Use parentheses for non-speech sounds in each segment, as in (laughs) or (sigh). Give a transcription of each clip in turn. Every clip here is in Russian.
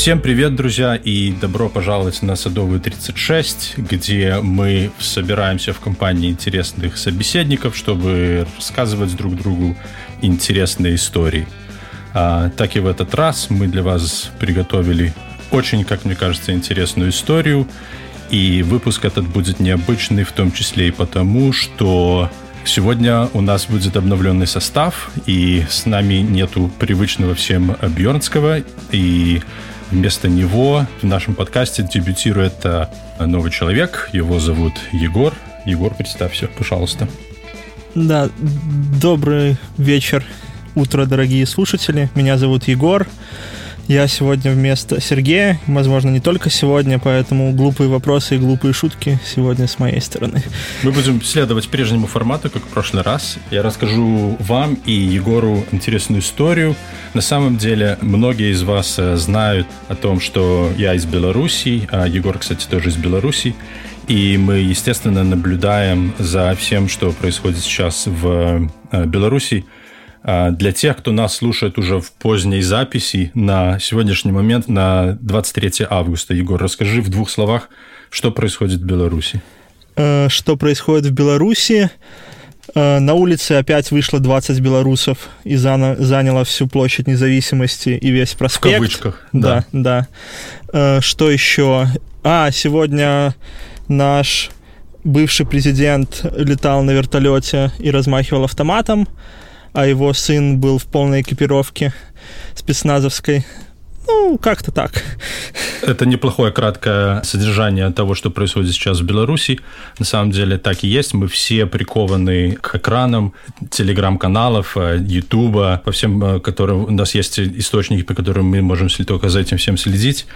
Всем привет, друзья, и добро пожаловать на Садовую 36, где мы собираемся в компании интересных собеседников, чтобы рассказывать друг другу интересные истории. А, так и в этот раз мы для вас приготовили очень, как мне кажется, интересную историю. И выпуск этот будет необычный, в том числе и потому, что сегодня у нас будет обновленный состав, и с нами нету привычного всем Бьернского, и вместо него в нашем подкасте дебютирует э, новый человек, его зовут Егор. Егор, представься, пожалуйста. Да, добрый вечер, утро, дорогие слушатели. Меня зовут Егор. Я сегодня вместо Сергея, возможно, не только сегодня, поэтому глупые вопросы и глупые шутки сегодня с моей стороны. Мы будем следовать прежнему формату, как в прошлый раз. Я расскажу вам и Егору интересную историю. На самом деле, многие из вас э, знают о том, что я из Беларуси, а Егор, кстати, тоже из Беларуси. И мы, естественно, наблюдаем за всем, что происходит сейчас в э, Беларуси. А, для тех, кто нас слушает уже в поздней записи, на сегодняшний момент, на 23 августа, Егор, расскажи в двух словах, что происходит в Беларуси. Э, что происходит в Беларуси? Э, на улице опять вышло 20 белорусов и заняло всю площадь независимости и весь проспект. В кавычках. Да, да. да. Э, что еще? А, сегодня наш бывший президент летал на вертолете и размахивал автоматом а его сын был в полной экипировке спецназовской. Ну, как-то так. Это неплохое краткое содержание того, что происходит сейчас в Беларуси. На самом деле так и есть. Мы все прикованы к экранам телеграм-каналов, э, Ютуба, по всем, э, которым у нас есть источники, по которым мы можем только за этим всем следить.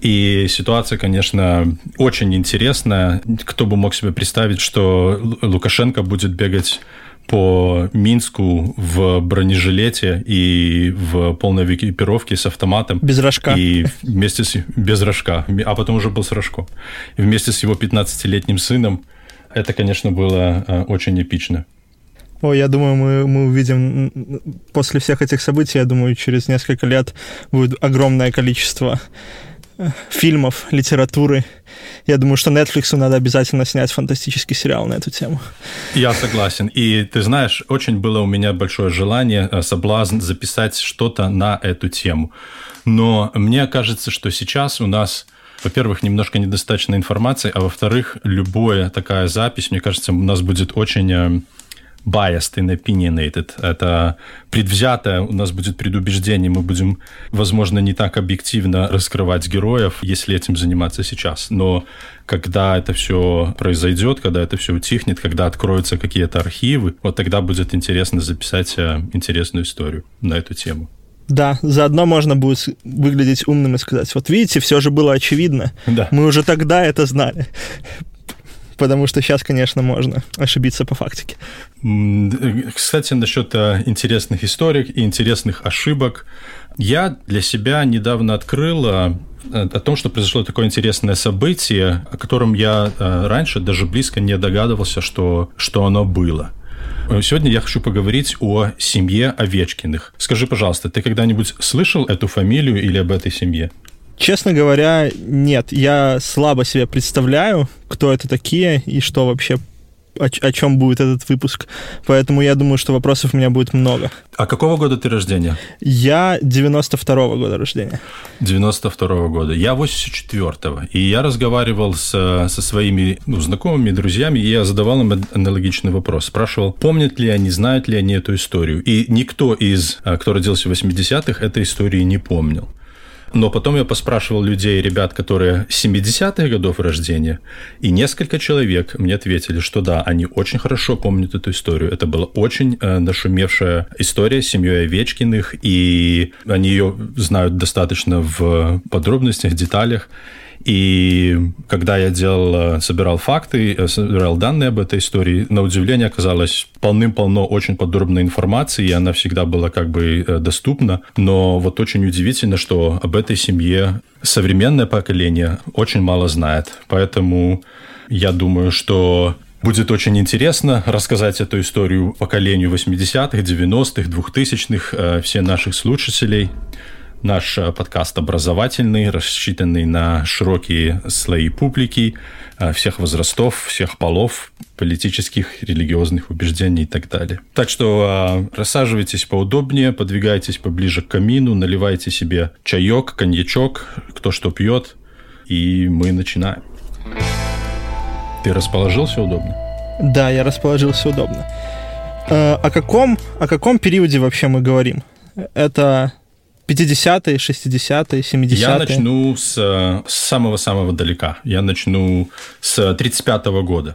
И ситуация, конечно, очень интересная. Кто бы мог себе представить, что Лукашенко будет бегать по Минску в бронежилете и в полной экипировке с автоматом. Без рожка. И вместе с... Без рожка. А потом уже был с рожком. И вместе с его 15-летним сыном это, конечно, было э, очень эпично. Ой, я думаю, мы, мы увидим после всех этих событий, я думаю, через несколько лет будет огромное количество фильмов, литературы. Я думаю, что Netflix надо обязательно снять фантастический сериал на эту тему. Я согласен. И ты знаешь, очень было у меня большое желание, э, соблазн записать что-то на эту тему. Но мне кажется, что сейчас у нас во-первых, немножко недостаточно информации, а во-вторых, любая такая запись, мне кажется, у нас будет очень э, biased and opinionated. Это предвзятое, у нас будет предубеждение, мы будем, возможно, не так объективно раскрывать героев, если этим заниматься сейчас. Но когда это все произойдет, когда это все утихнет, когда откроются какие-то архивы, вот тогда будет интересно записать э, интересную историю на эту тему. Да, заодно можно будет выглядеть умным и сказать, вот видите, все же было очевидно. Да. Мы уже тогда это знали потому что сейчас, конечно, можно ошибиться по фактике. Кстати, насчет э, интересных историй и интересных ошибок. Я для себя недавно открыл э, о том, что произошло такое интересное событие, о котором я э, раньше даже близко не догадывался, что, что оно было. Сегодня я хочу поговорить о семье Овечкиных. Скажи, пожалуйста, ты когда-нибудь слышал эту фамилию или об этой семье? Честно говоря, нет. Я слабо себе представляю, кто это такие и что вообще о, о чем будет этот выпуск. Поэтому я думаю, что вопросов у меня будет много. А какого года ты рождения? Я 92-го года рождения. 92-го года. Я 84-го. И я разговаривал с, со своими ну, знакомыми, друзьями, и я задавал им аналогичный вопрос. Спрашивал, помнят ли они, знают ли они эту историю. И никто из, а, кто родился в 80-х, этой истории не помнил. Но потом я поспрашивал людей, ребят, которые 70-х годов рождения, и несколько человек мне ответили, что да, они очень хорошо помнят эту историю. Это была очень э, нашумевшая история с семьей Овечкиных, и они ее знают достаточно в подробностях, деталях. И когда я делал, э, собирал факты, э, собирал данные об этой истории, на удивление оказалось полным-полно очень подробной информации, и она всегда была как бы э, доступна. Но вот очень удивительно, что об этой семье современное поколение очень мало знает. Поэтому я думаю, что Будет очень интересно рассказать эту историю поколению 80-х, 90-х, 2000-х, все наших слушателей. Наш э, подкаст образовательный, рассчитанный на широкие слои публики, э, всех возрастов, всех полов, политических, религиозных убеждений и так далее. Так что э, рассаживайтесь поудобнее, подвигайтесь поближе к камину, наливайте себе чаек, коньячок, кто что пьет, и мы начинаем. Ты расположился удобно? Да, я расположился удобно. О каком, о каком периоде вообще мы говорим? Это 50-е, 60-е, 70-е? Я начну с, самого-самого далека. Я начну с 35 -го года.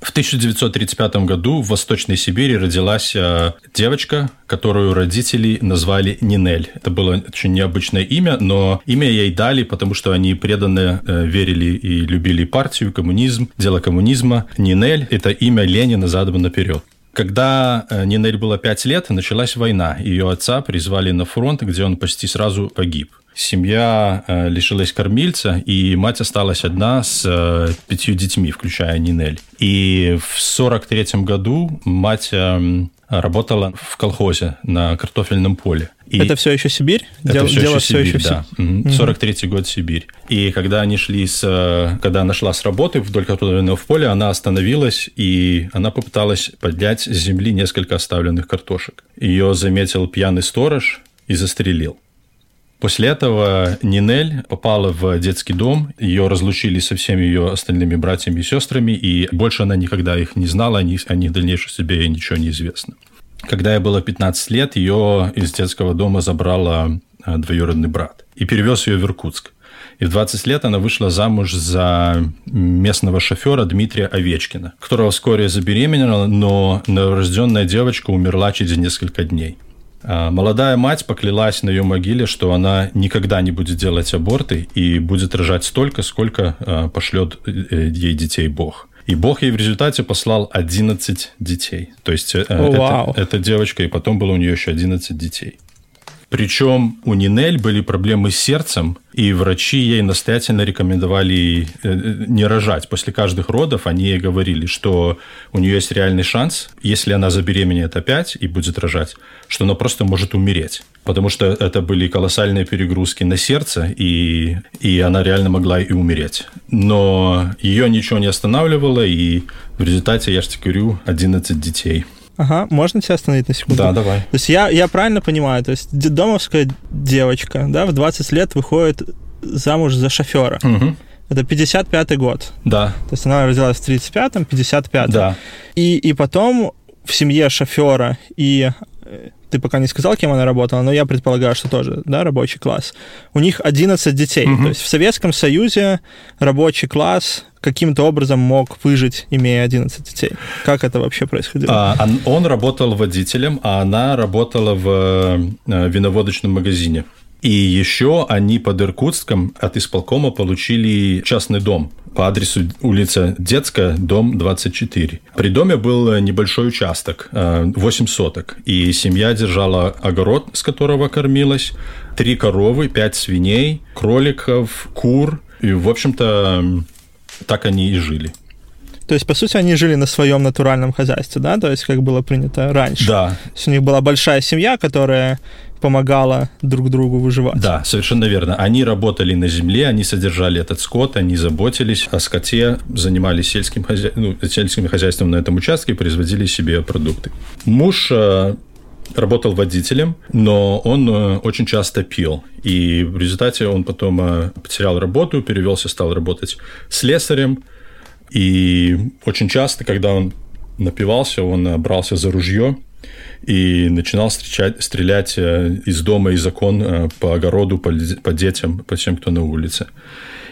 В 1935 году в Восточной Сибири родилась э, девочка, которую родители назвали Нинель. Это было очень необычное имя, но имя ей дали, потому что они преданно э, верили и любили партию, коммунизм, дело коммунизма. Нинель – это имя Ленина задом наперед. Когда э, Нинель было пять лет, началась война. Ее отца призвали на фронт, где он почти сразу погиб. Семья э, лишилась кормильца, и мать осталась одна с э, пятью детьми, включая Нинель. И в 43 году мать эм, работала в колхозе на картофельном поле. И это все еще Сибирь? Это Дел, все, дело еще Сибирь, все еще да. Угу. 43 год Сибирь. И когда они шли с... Когда она шла с работы вдоль картофельного поля, она остановилась, и она попыталась поднять с земли несколько оставленных картошек. Ее заметил пьяный сторож и застрелил. После этого Нинель попала в детский дом, ее разлучили со всеми ее остальными братьями и сестрами, и больше она никогда их не знала, о них, о них дальнейшей себе ничего не известно. Когда ей было 15 лет, ее из детского дома забрала э, двоюродный брат и перевез ее в Иркутск. И в 20 лет она вышла замуж за местного шофера Дмитрия Овечкина, которого вскоре забеременела, но новорожденная девочка умерла через несколько дней. А, молодая мать поклялась на ее могиле, что она никогда не будет делать аборты и будет рожать столько, сколько а, пошлет э, ей детей Бог. И Бог ей в результате послал 11 детей. То есть oh, это, wow. это девочка, и потом было у нее еще 11 детей. Причем у Нинель были проблемы с сердцем, и врачи ей настоятельно рекомендовали э, не рожать. После каждых родов они ей говорили, что у нее есть реальный шанс, если она забеременеет опять и будет рожать, что она просто может умереть. Потому что это были колоссальные перегрузки на сердце, и, и она реально могла и умереть. Но ее ничего не останавливало, и в результате, я же говорю, 11 детей – Ага, можно тебя остановить на секунду? Да, давай. То есть я, я правильно понимаю, то есть домовская девочка, да, в 20 лет выходит замуж за шофера. Угу. Это 55-й год. Да. То есть она родилась в 35-м, 55-м. Да. И, и потом в семье шофера и э, ты пока не сказал, кем она работала, но я предполагаю, что тоже, да, рабочий класс. У них 11 детей. Угу. То есть в Советском Союзе рабочий класс каким-то образом мог выжить, имея 11 детей. Как это вообще происходило? А, он работал водителем, а она работала в э, виноводочном магазине. И еще они под Иркутском от исполкома получили частный дом по адресу улица Детская, дом 24. При доме был небольшой участок, 8 э, соток, и семья держала огород, с которого кормилась, три коровы, пять свиней, кроликов, кур. И, в общем-то, так они и жили. То есть, по сути, они жили на своем натуральном хозяйстве, да? То есть, как было принято раньше. Да. То есть, у них была большая семья, которая помогала друг другу выживать. Да, совершенно верно. Они работали на земле, они содержали этот скот, они заботились о скоте, занимались сельским, хозя... ну, сельским хозяйством на этом участке, производили себе продукты. Муж э, работал водителем, но он э, очень часто пил. И в результате он потом э, потерял работу, перевелся, стал работать слесарем. И очень часто, когда он напивался, он брался за ружье и начинал встречать, стрелять э, из дома, из окон э, по огороду, по, по детям, по тем, кто на улице.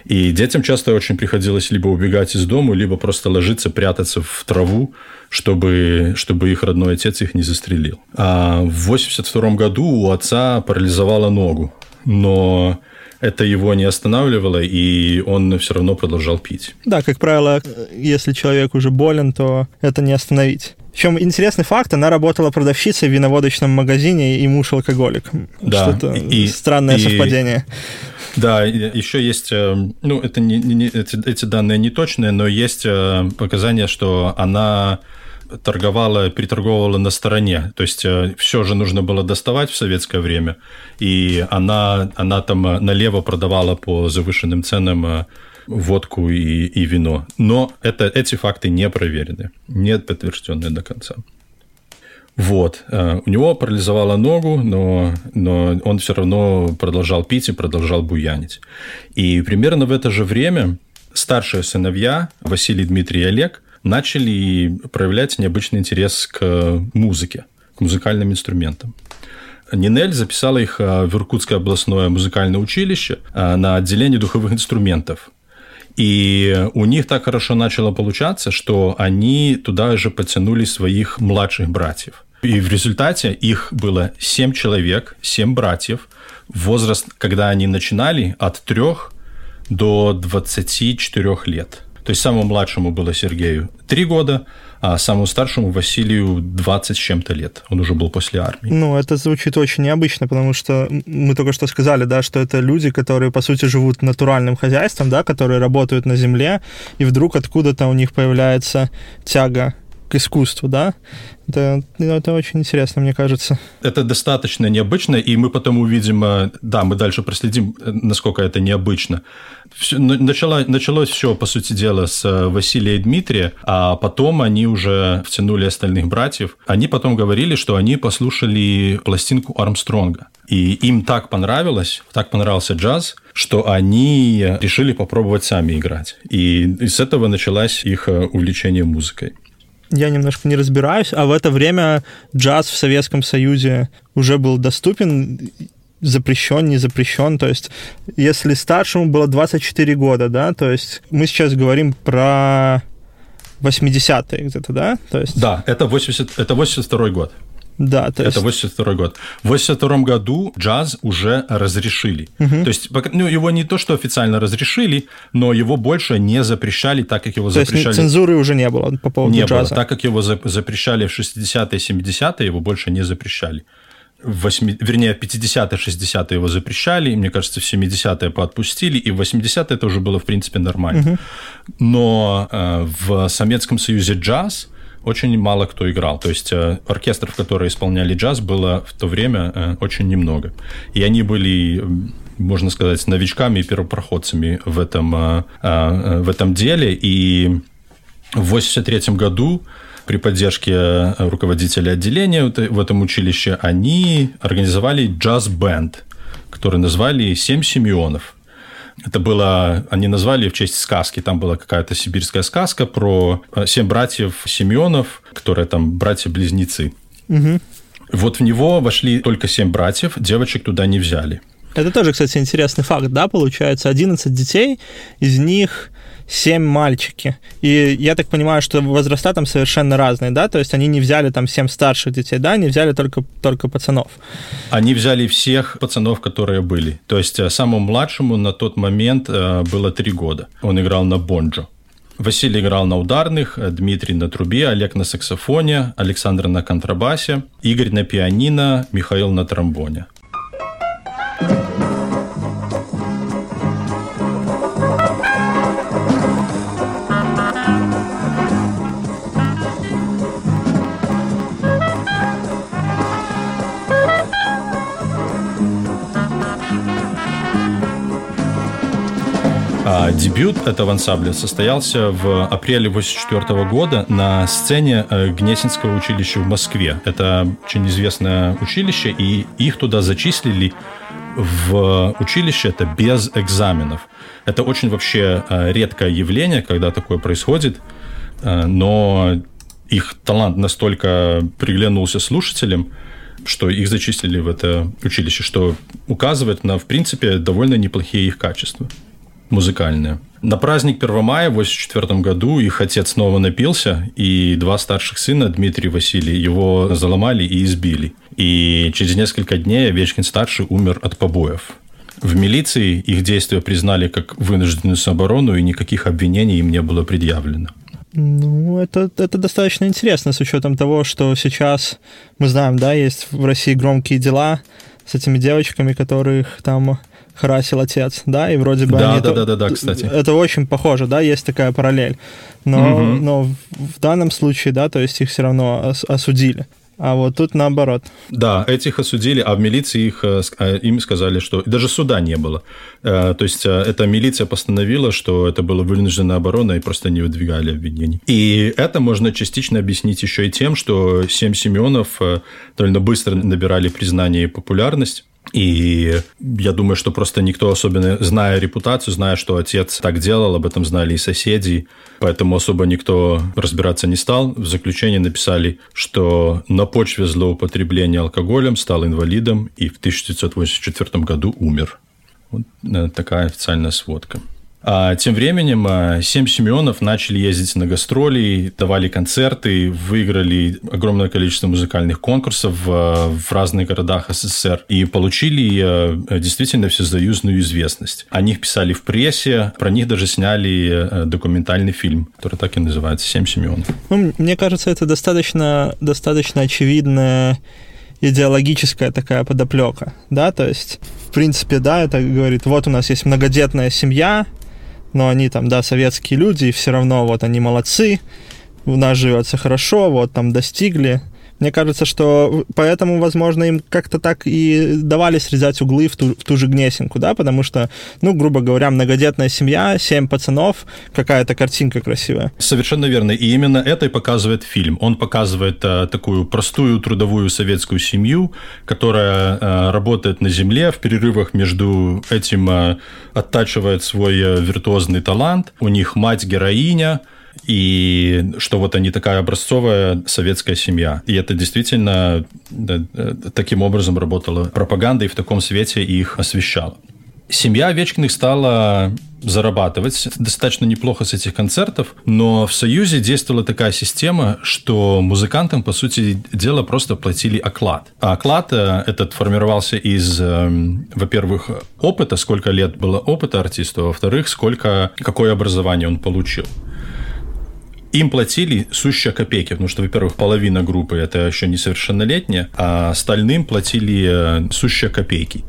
И детям часто очень приходилось либо убегать из дома, либо просто ложиться, прятаться в траву, чтобы, чтобы их родной отец их не застрелил. А в 82 году у отца парализовала ногу, но это его не останавливало, и он все равно продолжал пить. Да, как правило, если человек уже болен, то это не остановить. Причем интересный факт, она работала продавщицей в виноводочном магазине, и муж алкоголик. Да. Что-то и, странное и, совпадение. Да, еще есть, э, ну, это не, не, эти, эти данные не точные, но есть э, показания, что она торговала, приторговывала на стороне. То есть э, все же нужно было доставать в советское время, и она, она там налево продавала по завышенным ценам водку и, и вино. Но это, эти факты не проверены, не подтвержденные до конца. Вот. У него парализовало ногу, но, но он все равно продолжал пить и продолжал буянить. И примерно в это же время старшие сыновья, Василий, Дмитрий и Олег, начали проявлять необычный интерес к музыке, к музыкальным инструментам. Нинель записала их а, в Иркутское областное музыкальное училище а, на отделение духовых инструментов. И у них так хорошо начало получаться, что они туда же подтянули своих младших братьев. И в результате их было семь человек, семь братьев. Возраст, когда они начинали, от трех до 24 лет. То есть самому младшему было Сергею 3 года, а самому старшему Василию 20 с чем-то лет. Он уже был после армии. Ну, это звучит очень необычно, потому что мы только что сказали, да, что это люди, которые, по сути, живут натуральным хозяйством, да, которые работают на земле, и вдруг откуда-то у них появляется тяга к искусству, да? Это, это очень интересно, мне кажется. Это достаточно необычно, и мы потом увидим, э, да, мы дальше проследим, э, насколько это необычно. Все, начало, началось все, по сути дела, с э, Василия и Дмитрия, а потом они уже втянули остальных братьев. Они потом говорили, что они послушали пластинку Армстронга. И им так понравилось, так понравился джаз, что они решили попробовать сами играть. И с этого началось их увлечение музыкой я немножко не разбираюсь, а в это время джаз в Советском Союзе уже был доступен, запрещен, не запрещен. То есть, если старшему было 24 года, да, то есть мы сейчас говорим про 80-е где-то, да? То есть... Да, это, 80, это 82 год. Да, то есть... Это 82 год. В 82 году джаз уже разрешили. Угу. То есть, ну, его не то, что официально разрешили, но его больше не запрещали, так как его то запрещали... Есть цензуры уже не было по поводу не джаза? Было. Так как его запрещали в 60-е, 70-е, его больше не запрещали. В 8, вернее, в 50-е, 60-е его запрещали, и, мне кажется, в 70-е поотпустили, и в 80-е это уже было, в принципе, нормально. Угу. Но э, в Советском Союзе джаз очень мало кто играл. То есть э, оркестров, которые исполняли джаз, было в то время э, очень немного. И они были можно сказать, новичками и первопроходцами в этом, э, в этом деле. И в 1983 году при поддержке руководителя отделения в этом училище они организовали джаз-бенд, который назвали «Семь Симеонов». Это было, они назвали в честь сказки, там была какая-то сибирская сказка про э, семь братьев Семенов, которые там братья-близнецы. Угу. Вот в него вошли только семь братьев, девочек туда не взяли. Это тоже, кстати, интересный факт, да, получается, 11 детей, из них 7 мальчики. И я так понимаю, что возраста там совершенно разные, да? То есть они не взяли там 7 старших детей, да? Они взяли только, только пацанов. Они взяли всех пацанов, которые были. То есть э, самому младшему на тот момент э, было 3 года. Он играл на бонджо. Василий играл на ударных, э, Дмитрий на трубе, Олег на саксофоне, Александр на контрабасе, Игорь на пианино, Михаил на тромбоне. Дебют этого ансамбля состоялся в апреле 1984 года на сцене э, Гнесинского училища в Москве. Это очень известное училище, и их туда зачислили в училище это без экзаменов. Это очень вообще э, редкое явление, когда такое происходит, э, но их талант настолько приглянулся слушателям, что их зачислили в это училище, что указывает на, в принципе, довольно неплохие их качества музыкальные. На праздник 1 мая в 1984 году их отец снова напился, и два старших сына, Дмитрий и Василий, его заломали и избили. И через несколько дней Овечкин-старший умер от побоев. В милиции их действия признали как вынужденную самооборону, и никаких обвинений им не было предъявлено. Ну, это, это достаточно интересно с учетом того, что сейчас мы знаем, да, есть в России громкие дела с этими девочками, которых там харасил отец, да, и вроде бы да, они... Да, да, да, да, кстати. Это очень похоже, да, есть такая параллель. Но, угу. но в данном случае, да, то есть их все равно осудили. А вот тут наоборот. Да, этих осудили, а в милиции их, э, э, им сказали, что даже суда не было. Э, то есть эта милиция постановила, что это была вынужденная оборона и просто не выдвигали обвинений. И это можно частично объяснить еще и тем, что семь Семенов довольно быстро набирали признание и популярность. И я думаю, что просто никто особенно, зная репутацию, зная, что отец так делал, об этом знали и соседи, поэтому особо никто разбираться не стал. В заключении написали, что на почве злоупотребления алкоголем стал инвалидом и в 1984 году умер. Вот э, такая официальная сводка. А тем временем а, семь Семенов начали ездить на гастроли, давали концерты, выиграли огромное количество музыкальных конкурсов в разных городах СССР и получили а, действительно всесоюзную известность. О них писали в прессе, про них даже сняли а, документальный фильм, который так и называется «Семь Семенов». Ну, мне кажется, это достаточно, достаточно очевидная идеологическая такая подоплека, да, то есть, в принципе, да, это говорит, вот у нас есть многодетная семья, но они там, да, советские люди, и все равно вот они молодцы, у нас живется хорошо, вот там достигли, мне кажется, что поэтому, возможно, им как-то так и давали срезать углы в ту, в ту же гнесинку, да, потому что, ну, грубо говоря, многодетная семья, семь пацанов, какая-то картинка красивая. Совершенно верно. И именно это и показывает фильм. Он показывает а, такую простую трудовую советскую семью, которая а, работает на земле, в перерывах между этим а, оттачивает свой а, виртуозный талант. У них мать-героиня, и что вот они такая образцовая советская семья. И это действительно да, таким образом работала пропаганда, и в таком свете их освещала. Семья Овечкиных стала зарабатывать достаточно неплохо с этих концертов, но в Союзе действовала такая система, что музыкантам, по сути дела, просто платили оклад. А оклад э, этот формировался из, эм, во-первых, опыта, сколько лет было опыта артиста, во-вторых, сколько, какое образование он получил им платили сущие копейки, потому что, во-первых, половина группы это еще несовершеннолетняя, а остальным платили э, сущие копейки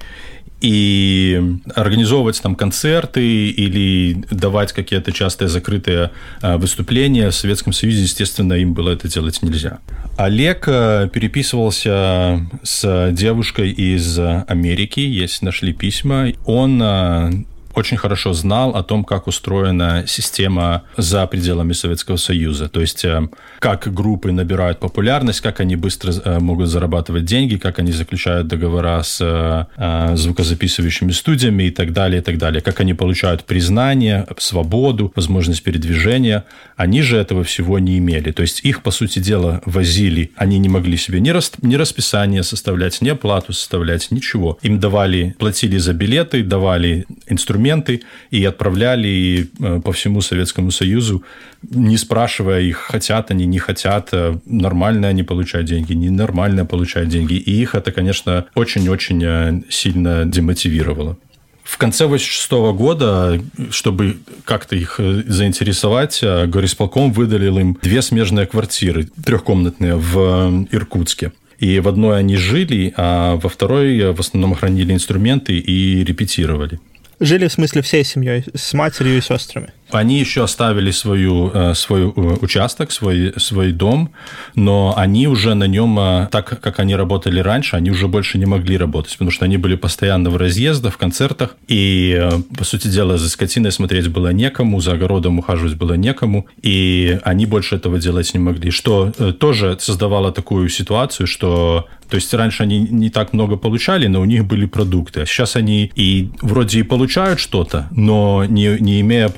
и организовывать там концерты или давать какие-то частые закрытые э, выступления в Советском Союзе, естественно, им было это делать нельзя. Олег э, переписывался с девушкой из Америки, есть нашли письма. Он очень хорошо знал о том, как устроена система за пределами Советского Союза. То есть, э, как группы набирают популярность, как они быстро э, могут зарабатывать деньги, как они заключают договора с э, звукозаписывающими студиями и так далее, и так далее. Как они получают признание, свободу, возможность передвижения. Они же этого всего не имели. То есть, их, по сути дела, возили. Они не могли себе ни, рас, ни расписание составлять, ни оплату составлять, ничего. Им давали, платили за билеты, давали инструменты, документы и отправляли э, по всему Советскому Союзу, не спрашивая их, хотят они, не хотят, э, нормально они получают деньги, ненормально получают деньги. И их это, конечно, очень-очень э, сильно демотивировало. В конце 86 года, чтобы как-то их заинтересовать, горисполком выдалил им две смежные квартиры, трехкомнатные, в Иркутске. И в одной они жили, а во второй в основном хранили инструменты и репетировали. Жили, в смысле, всей семьей, с матерью и сестрами? Они еще оставили свою, э, свой э, участок, свой, свой дом, но они уже на нем, э, так как они работали раньше, они уже больше не могли работать, потому что они были постоянно в разъездах, в концертах, и, по сути дела, за скотиной смотреть было некому, за огородом ухаживать было некому, и они больше этого делать не могли, что тоже создавало такую ситуацию, что то есть раньше они не так много получали, но у них были продукты. А сейчас они и вроде и получают что-то, но не, не имея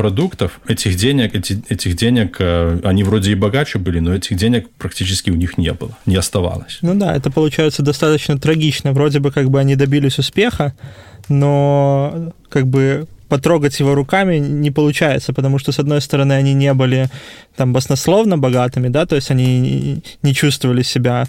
продуктов, этих денег, эти, этих денег, э, они вроде и богаче были, но этих денег практически у них не было, не оставалось. Ну да, это получается достаточно трагично. Вроде бы как бы они добились успеха, но как бы потрогать его руками не получается, потому что, с одной стороны, они не были там баснословно богатыми, да, то есть они не чувствовали себя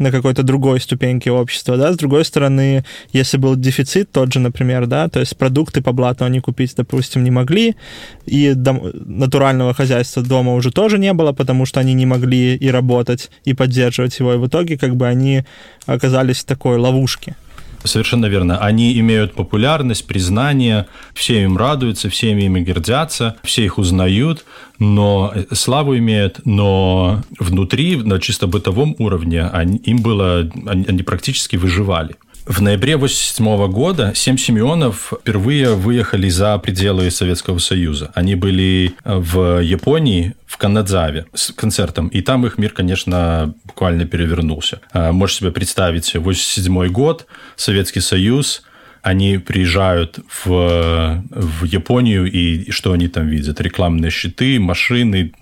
на какой-то другой ступеньке общества, да, с другой стороны, если был дефицит тот же, например, да, то есть продукты по блату они купить, допустим, не могли, и дом, натурального хозяйства дома уже тоже не было, потому что они не могли и работать, и поддерживать его, и в итоге как бы они оказались в такой ловушке. Совершенно верно. Они имеют популярность, признание, все им радуются, все ими гордятся, все их узнают, но э, славу имеют, но внутри, на чисто бытовом уровне, они, им было, они, они практически выживали. В ноябре 1987 года семь Симеонов впервые выехали за пределы Советского Союза. Они были в Японии, в Канадзаве с концертом, и там их мир, конечно, буквально перевернулся. А, можешь себе представить, 87 год, Советский Союз, они приезжают в, в Японию, и что они там видят? Рекламные щиты, машины,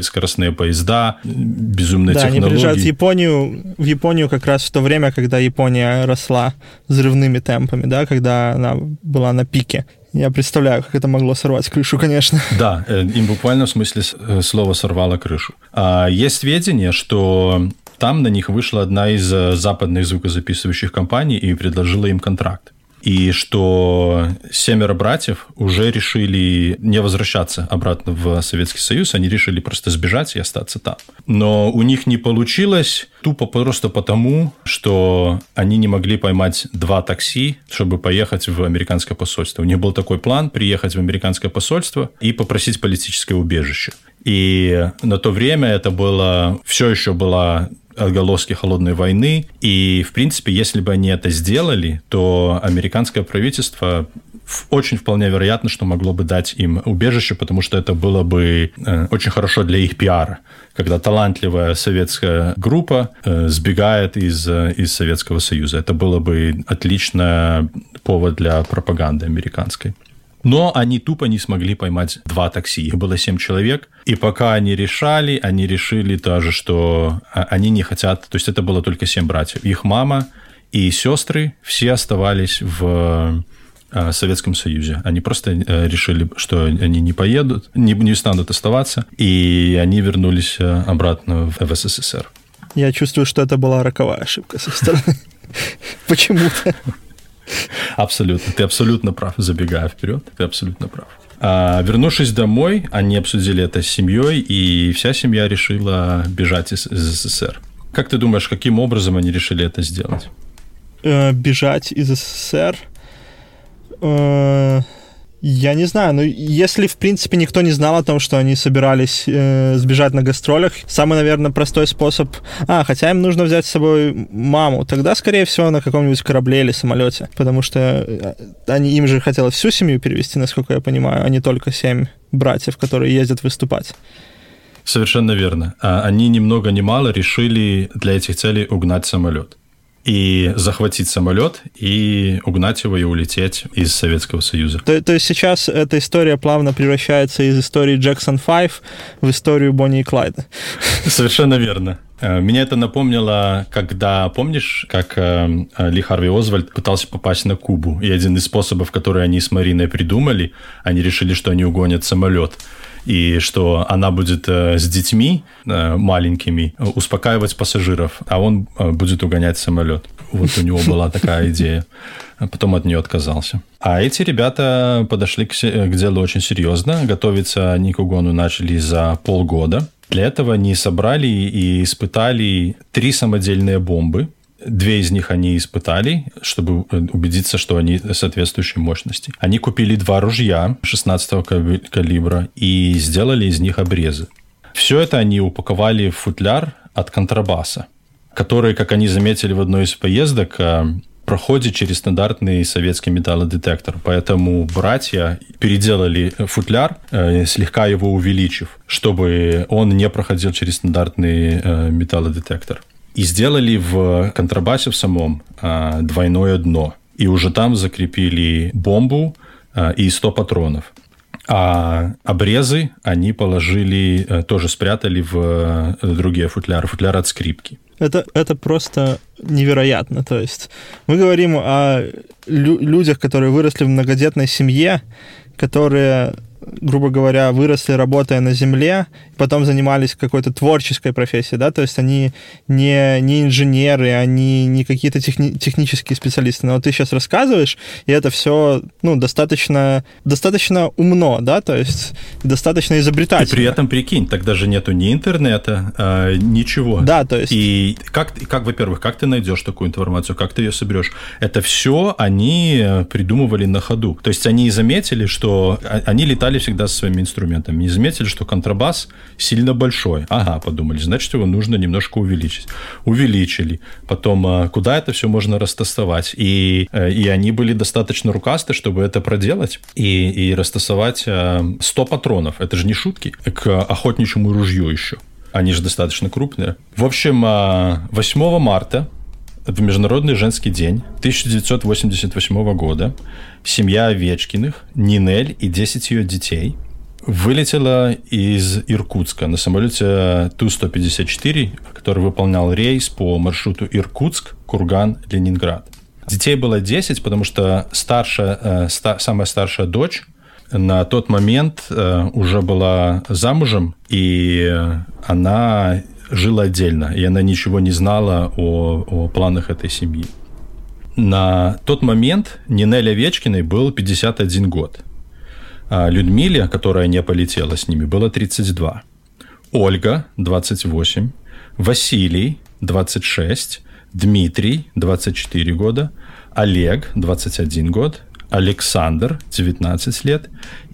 скоростные поезда, безумные да, технологии. они приезжают в Японию, в Японию как раз в то время, когда Япония росла взрывными темпами, да, когда она была на пике. Я представляю, как это могло сорвать крышу, конечно. (laughs) Да, э, им буквально в смысле э, слова сорвало крышу. А есть сведения, что там на них вышла одна из э, западных звукозаписывающих компаний и предложила им контракт и что семеро братьев уже решили не возвращаться обратно в Советский Союз, они решили просто сбежать и остаться там. Но у них не получилось тупо просто потому, что они не могли поймать два такси, чтобы поехать в американское посольство. У них был такой план приехать в американское посольство и попросить политическое убежище. И на то время это было, все еще была отголоски холодной войны. И, в принципе, если бы они это сделали, то американское правительство очень вполне вероятно, что могло бы дать им убежище, потому что это было бы э, очень хорошо для их пиара, когда талантливая советская группа э, сбегает из, э, из Советского Союза. Это было бы отличный повод для пропаганды американской. Но они тупо не смогли поймать два такси. Было семь человек. И пока они решали, они решили тоже, что а, они не хотят... То есть это было только семь братьев. Их мама и сестры все оставались в а, Советском Союзе. Они просто э, решили, что они не поедут, не, не станут оставаться, и они вернулись э, обратно в СССР. Я чувствую, что это была роковая ошибка со стороны. (laughs) Почему-то. Абсолютно. Ты абсолютно прав, забегая вперед. Ты абсолютно прав. А, вернувшись домой, они обсудили это с семьей, и вся семья решила бежать из, из СССР. Как ты думаешь, каким образом они решили это сделать? Э, бежать из СССР? Э, я не знаю, но если, в принципе, никто не знал о том, что они собирались э, сбежать на гастролях, самый, наверное, простой способ... А, хотя им нужно взять с собой маму, тогда, скорее всего, на каком-нибудь корабле или самолете, потому что э, они, им же хотелось всю семью перевести, насколько я понимаю, а не только семь братьев, которые ездят выступать. Совершенно верно. А они ни много ни мало решили для этих целей угнать самолет и захватить самолет и угнать его и улететь из Советского Союза. То, то есть сейчас эта история плавно превращается из истории Джексон 5 в историю Бонни и Клайда. Совершенно верно. Э, меня это напомнило, когда, помнишь, как э, Ли Харви Озвальд пытался попасть на Кубу, и один из способов, который они с Мариной придумали, они решили, что они угонят самолет и что она будет э, с детьми э, маленькими успокаивать пассажиров, а он э, будет угонять самолет. Вот у него была такая (laughs) идея. Потом от нее отказался. А эти ребята подошли к, к делу очень серьезно. Готовиться они к угону начали за полгода. Для этого они собрали и испытали три самодельные бомбы, Две из них они испытали, чтобы э, убедиться, что они соответствующей мощности. Они купили два ружья 16 калибра и сделали из них обрезы. Все это они упаковали в футляр от контрабаса, который, как они заметили в одной из поездок, э, проходит через стандартный советский металлодетектор. Поэтому братья переделали футляр, э, слегка его увеличив, чтобы он не проходил через стандартный металлодетектор и сделали в контрабасе в самом а, двойное дно. И уже там закрепили бомбу а, и 100 патронов. А обрезы они положили, э, тоже спрятали в э, другие футляры, футляр от скрипки. Это, это просто невероятно. То есть мы говорим о лю- людях, которые выросли в многодетной семье, которые грубо говоря, выросли, работая на земле, потом занимались какой-то творческой профессией, да, то есть они не, не инженеры, они не какие-то техни- технические специалисты, но ты сейчас рассказываешь, и это все, ну, достаточно, достаточно умно, да, то есть достаточно изобретательно. И при этом, прикинь, тогда же нету ни интернета, а, ничего. Да, то есть... И как, как во-первых, как ты найдешь такую информацию, как ты ее соберешь? Это все они придумывали на ходу. То есть они заметили, что они летали всегда со своими инструментами, не заметили, что контрабас сильно большой. Ага, подумали, значит, его нужно немножко увеличить. Увеличили. Потом, а, куда это все можно растасовать? И, э, и они были достаточно рукасты, чтобы это проделать и, и растасовать 100 а, патронов. Это же не шутки. К охотничьему ружью еще. Они же достаточно крупные. В общем, 8 а, марта в Международный женский день 1988 года семья Овечкиных, Нинель и 10 ее детей вылетела из Иркутска на самолете Ту-154, который выполнял рейс по маршруту Иркутск, Курган, Ленинград. Детей было 10, потому что старшая, э, ста, самая старшая дочь на тот момент э, уже была замужем, и она жила отдельно, и она ничего не знала о, о планах этой семьи. На тот момент Нинель Овечкиной был 51 год. А Людмиле, которая не полетела с ними, было 32. Ольга – 28. Василий – 26. Дмитрий – 24 года. Олег – 21 год. Александр – 19 лет.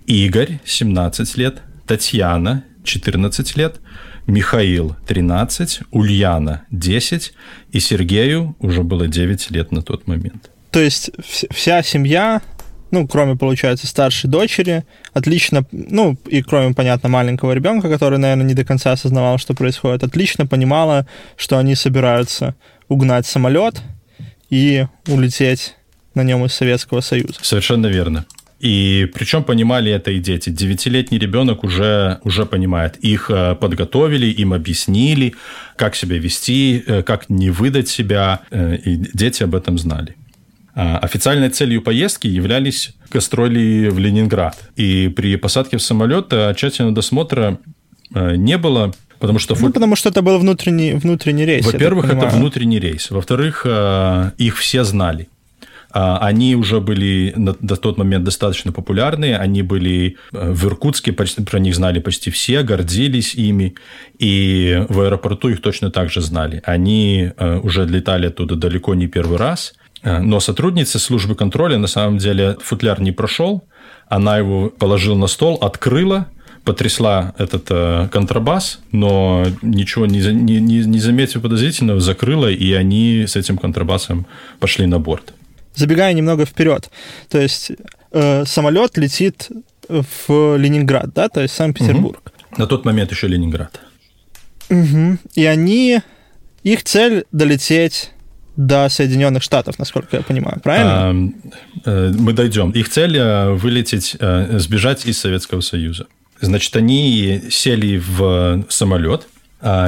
Игорь – 17 лет. Татьяна – 14 лет. Михаил 13, Ульяна 10, и Сергею уже было 9 лет на тот момент. То есть вся семья, ну, кроме, получается, старшей дочери, отлично, ну, и кроме, понятно, маленького ребенка, который, наверное, не до конца осознавал, что происходит, отлично понимала, что они собираются угнать самолет и улететь на нем из Советского Союза. Совершенно верно. И причем понимали это и дети. Девятилетний ребенок уже, уже понимает. Их э, подготовили, им объяснили, как себя вести, э, как не выдать себя. Э, и дети об этом знали. А официальной целью поездки являлись гастроли в Ленинград. И при посадке в самолет тщательного досмотра не было, потому что... Ну, потому что это был внутренний, внутренний рейс. Во-первых, это внутренний рейс. Во-вторых, их все знали. А, они уже были на, тот момент достаточно популярны, они были э, в Иркутске, про них знали почти все, гордились ими, и в аэропорту их точно так же знали. Они э, уже летали оттуда далеко не первый раз, э, но сотрудница службы контроля на самом деле футляр не прошел, она его положила на стол, открыла, потрясла этот э, контрабас, но ничего не, не, не заметив подозрительного, закрыла, и они с этим контрабасом пошли на борт забегая немного вперед, то есть э, самолет летит в Ленинград, да, то есть Санкт-Петербург. Угу. На тот момент еще Ленинград. Угу. И они, их цель долететь до Соединенных Штатов, насколько я понимаю, правильно? А, мы дойдем. Их цель э, вылететь, э, сбежать из Советского Союза. Значит, они сели в самолет,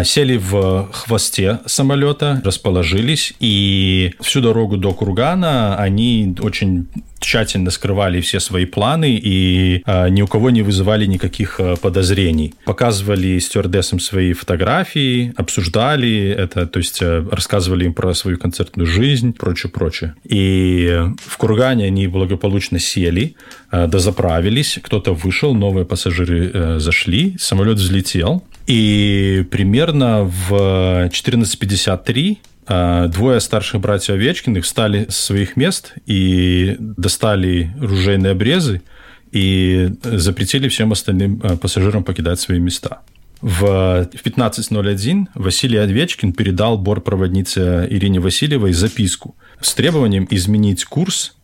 сели в хвосте самолета, расположились, и всю дорогу до Кургана они очень тщательно скрывали все свои планы и э, ни у кого не вызывали никаких э, подозрений. Показывали стюардессам свои фотографии, обсуждали это, то есть э, рассказывали им про свою концертную жизнь, прочее, прочее. И в Кургане они благополучно сели, э, дозаправились, кто-то вышел, новые пассажиры э, зашли, самолет взлетел, и примерно в 14.53 а, двое старших братьев Овечкиных встали с своих мест и достали ружейные обрезы и запретили всем остальным а, пассажирам покидать свои места. В 15.01 Василий Овечкин передал бортпроводнице Ирине Васильевой записку с требованием изменить курс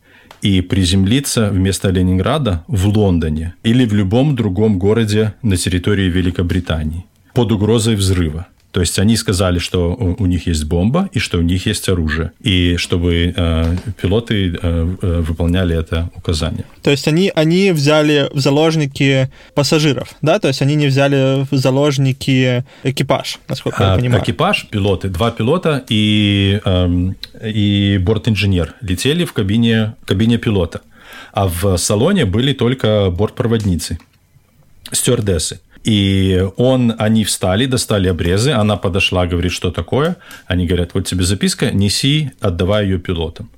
и приземлиться вместо Ленинграда в Лондоне или в любом другом городе на территории Великобритании под угрозой взрыва. То есть они сказали, что у, них есть бомба и что у них есть оружие, и чтобы э, пилоты э, э, выполняли это указание. То есть они, они взяли в заложники пассажиров, да? То есть они не взяли в заложники экипаж, насколько а, я понимаю. Экипаж, пилоты, два пилота и, э, и бортинженер летели в кабине, кабине пилота, а в салоне были только бортпроводницы. стюардессы. И он, они встали, достали обрезы, она подошла, говорит, что такое. Они говорят, вот тебе записка, неси, отдавай ее пилотам.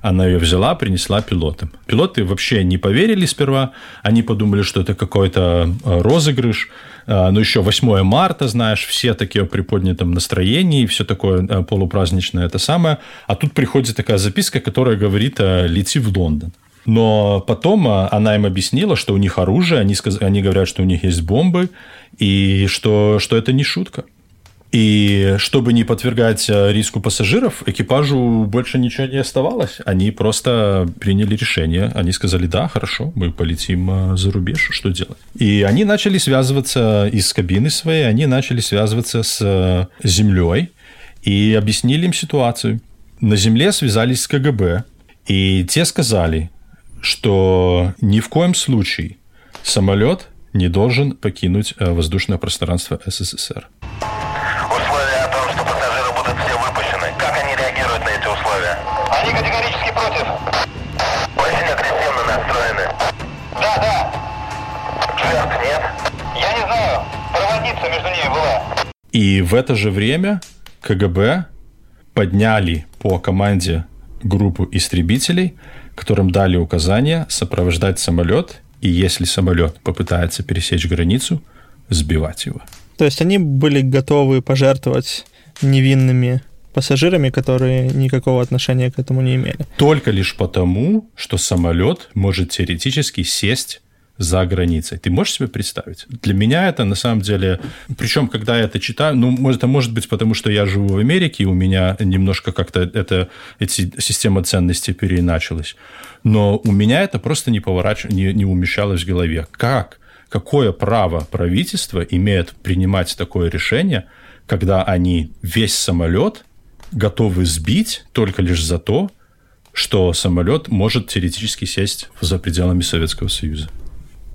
Она ее взяла, принесла пилотам. Пилоты вообще не поверили сперва, они подумали, что это какой-то э, розыгрыш, э, но еще 8 марта, знаешь, все такие в приподнятом настроении, все такое э, полупраздничное это самое. А тут приходит такая записка, которая говорит, лети в Лондон. Но потом а, она им объяснила, что у них оружие, они, сказ... они говорят, что у них есть бомбы, и что, что это не шутка. И чтобы не подвергать а, риску пассажиров, экипажу больше ничего не оставалось. Они просто приняли решение. Они сказали, да, хорошо, мы полетим а, за рубеж, что делать? И они начали связываться из кабины своей, они начали связываться с землей и объяснили им ситуацию. На земле связались с КГБ, и те сказали, что ни в коем случае самолет не должен покинуть э, воздушное пространство СССР. Условия о том, что пассажиры будут все выпущены. Как они реагируют на эти условия? Они категорически против. Очень агрессивно настроены. Да, да. Жертв нет? Я не знаю. Проводница между ними была. И в это же время КГБ подняли по команде группу истребителей – которым дали указание сопровождать самолет, и если самолет попытается пересечь границу, сбивать его. То есть они были готовы пожертвовать невинными пассажирами, которые никакого отношения к этому не имели. Только лишь потому, что самолет может теоретически сесть за границей. Ты можешь себе представить? Для меня это на самом деле... Причем, когда я это читаю, ну, это может быть потому, что я живу в Америке, и у меня немножко как-то эти, система ценностей переиначилась. Но у меня это просто не, поворачив... не, не умещалось в голове. Как? Какое право правительство имеет принимать такое решение, когда они весь самолет готовы сбить только лишь за то, что самолет может теоретически сесть за пределами Советского Союза.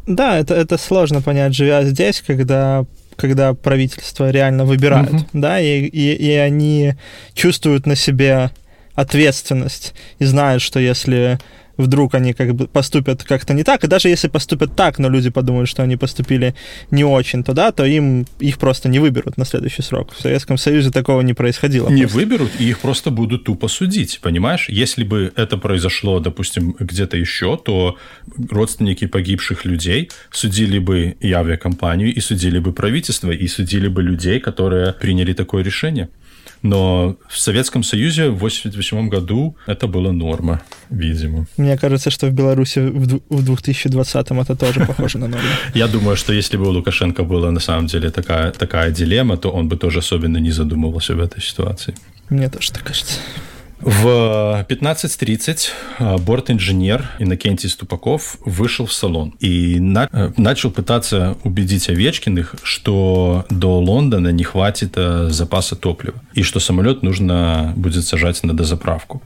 Да, это, это сложно понять, живя здесь, когда когда правительство реально выбирает, uh-huh. да, и, и, и они чувствуют на себе ответственность и знают, что если вдруг они как бы поступят как-то не так, и даже если поступят так, но люди подумают, что они поступили не очень, то да, то им их просто не выберут на следующий срок. В Советском Союзе такого не происходило. Не просто. выберут, и их просто будут тупо судить, понимаешь? Если бы это произошло, допустим, где-то еще, то родственники погибших людей судили бы и авиакомпанию, и судили бы правительство, и судили бы людей, которые приняли такое решение. Но в Советском Союзе в 1988 году это была норма, видимо. Мне кажется, что в Беларуси в 2020 это тоже похоже на норму. (laughs) Я думаю, что если бы у Лукашенко была на самом деле такая, такая дилемма, то он бы тоже особенно не задумывался в этой ситуации. Мне тоже так кажется. В 15.30 а, борт-инженер Иннокентий Ступаков вышел в салон и на, э, начал пытаться убедить Овечкиных, что до Лондона не хватит э, запаса топлива и что самолет нужно будет сажать на дозаправку.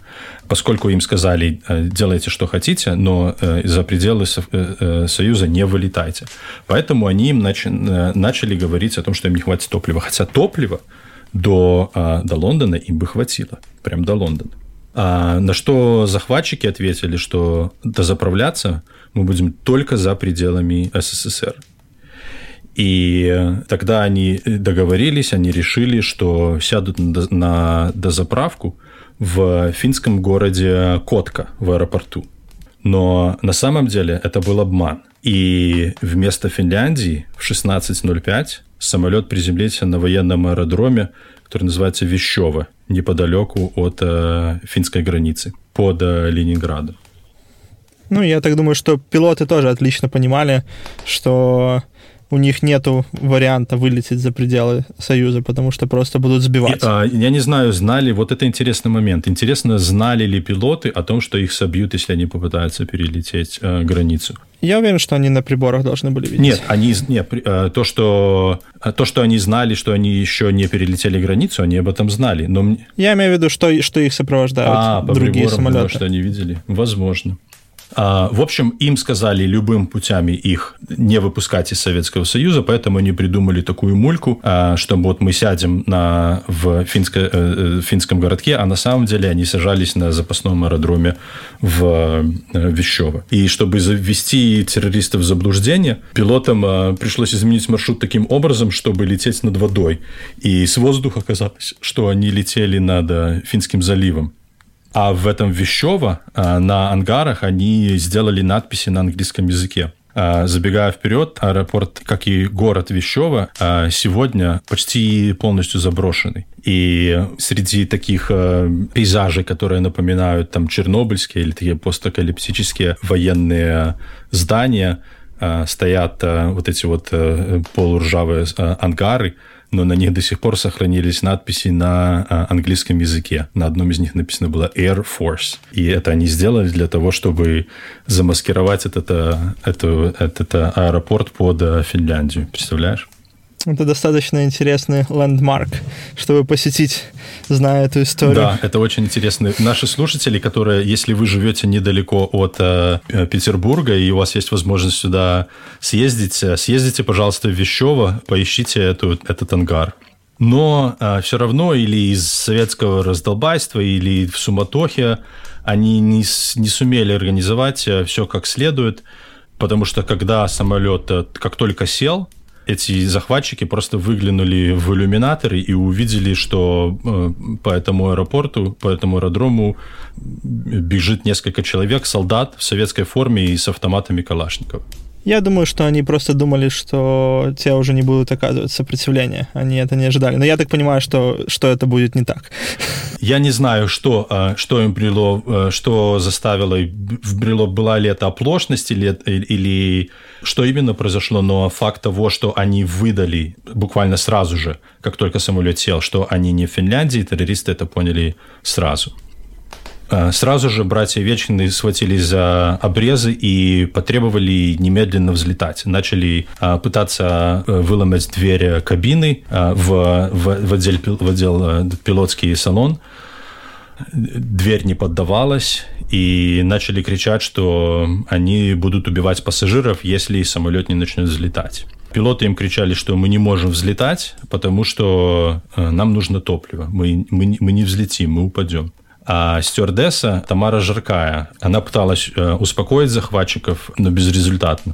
Поскольку им сказали, э, делайте, что хотите, но за пределы Союза не вылетайте. Поэтому они им начали говорить о том, что им не хватит топлива. Хотя топлива до, а, до Лондона им бы хватило. Прям до Лондона. А на что захватчики ответили, что дозаправляться мы будем только за пределами СССР. И тогда они договорились, они решили, что сядут на дозаправку в финском городе Котка в аэропорту. Но на самом деле это был обман. И вместо Финляндии в 16.05 самолет приземлился на военном аэродроме, который называется Вещево, неподалеку от э, финской границы, под э, Ленинградом. Ну, я так думаю, что пилоты тоже отлично понимали, что у них нет варианта вылететь за пределы Союза, потому что просто будут сбивать. И, а, я не знаю, знали, вот это интересный момент. Интересно, знали ли пилоты о том, что их собьют, если они попытаются перелететь э, границу? Я уверен, что они на приборах должны были видеть. Нет, они, нет э, то, что, э, то, что они знали, что они еще не перелетели границу, они об этом знали. Но... Я имею в виду, что, что их сопровождают а, другие по самолеты. что они видели. Возможно. А, в общем, им сказали любым путями их не выпускать из Советского Союза, поэтому они придумали такую мульку, а, чтобы вот мы сядем на, в финско, э, э, финском городке, а на самом деле они сажались на запасном аэродроме в э, Вещево. И чтобы завести террористов в заблуждение, пилотам пришлось изменить маршрут таким образом, чтобы лететь над водой. И с воздуха оказалось, что они летели над Финским заливом. А в этом Вещево на ангарах они сделали надписи на английском языке. Забегая вперед, аэропорт, как и город Вещево, сегодня почти полностью заброшенный. И среди таких пейзажей, которые напоминают там чернобыльские или такие постапокалиптические военные здания, стоят вот эти вот полуржавые ангары, но на них до сих пор сохранились надписи на а, английском языке. На одном из них написано было Air Force. И это они сделали для того, чтобы замаскировать этот, а, этот, этот аэропорт под а, Финляндию. Представляешь? Это достаточно интересный лендмарк, чтобы посетить, зная эту историю. Да, это очень интересно. Наши слушатели, которые, если вы живете недалеко от э, Петербурга, и у вас есть возможность сюда съездить, э, съездите, пожалуйста, в Вещево, поищите эту, этот ангар. Но э, все равно или из советского раздолбайства, или в суматохе они не, не сумели организовать э, все как следует, потому что когда самолет, э, как только сел, эти захватчики просто выглянули в иллюминаторы и увидели, что э, по этому аэропорту, по этому аэродрому бежит несколько человек, солдат в советской форме и с автоматами Калашников. Я думаю, что они просто думали, что те уже не будут оказывать сопротивление. Они это не ожидали. Но я так понимаю, что, что это будет не так. Я не знаю, что, а, что им брело, а, что заставило, вбрело, была ли это оплошность или, или что именно произошло, но факт того, что они выдали буквально сразу же, как только самолет сел, что они не в Финляндии, террористы это поняли сразу. А, сразу же братья Вечины схватились за обрезы и потребовали немедленно взлетать. Начали а, пытаться э, выломать дверь кабины а, в, в, в, отдел, в отдел э, пилотский салон. Дверь не поддавалась, и начали кричать, что они будут убивать пассажиров, если самолет не начнет взлетать. Пилоты им кричали, что мы не можем взлетать, потому что э, нам нужно топливо. Мы, мы, мы не взлетим, мы упадем. А стюардесса Тамара Жаркая, она пыталась э, успокоить захватчиков, но безрезультатно.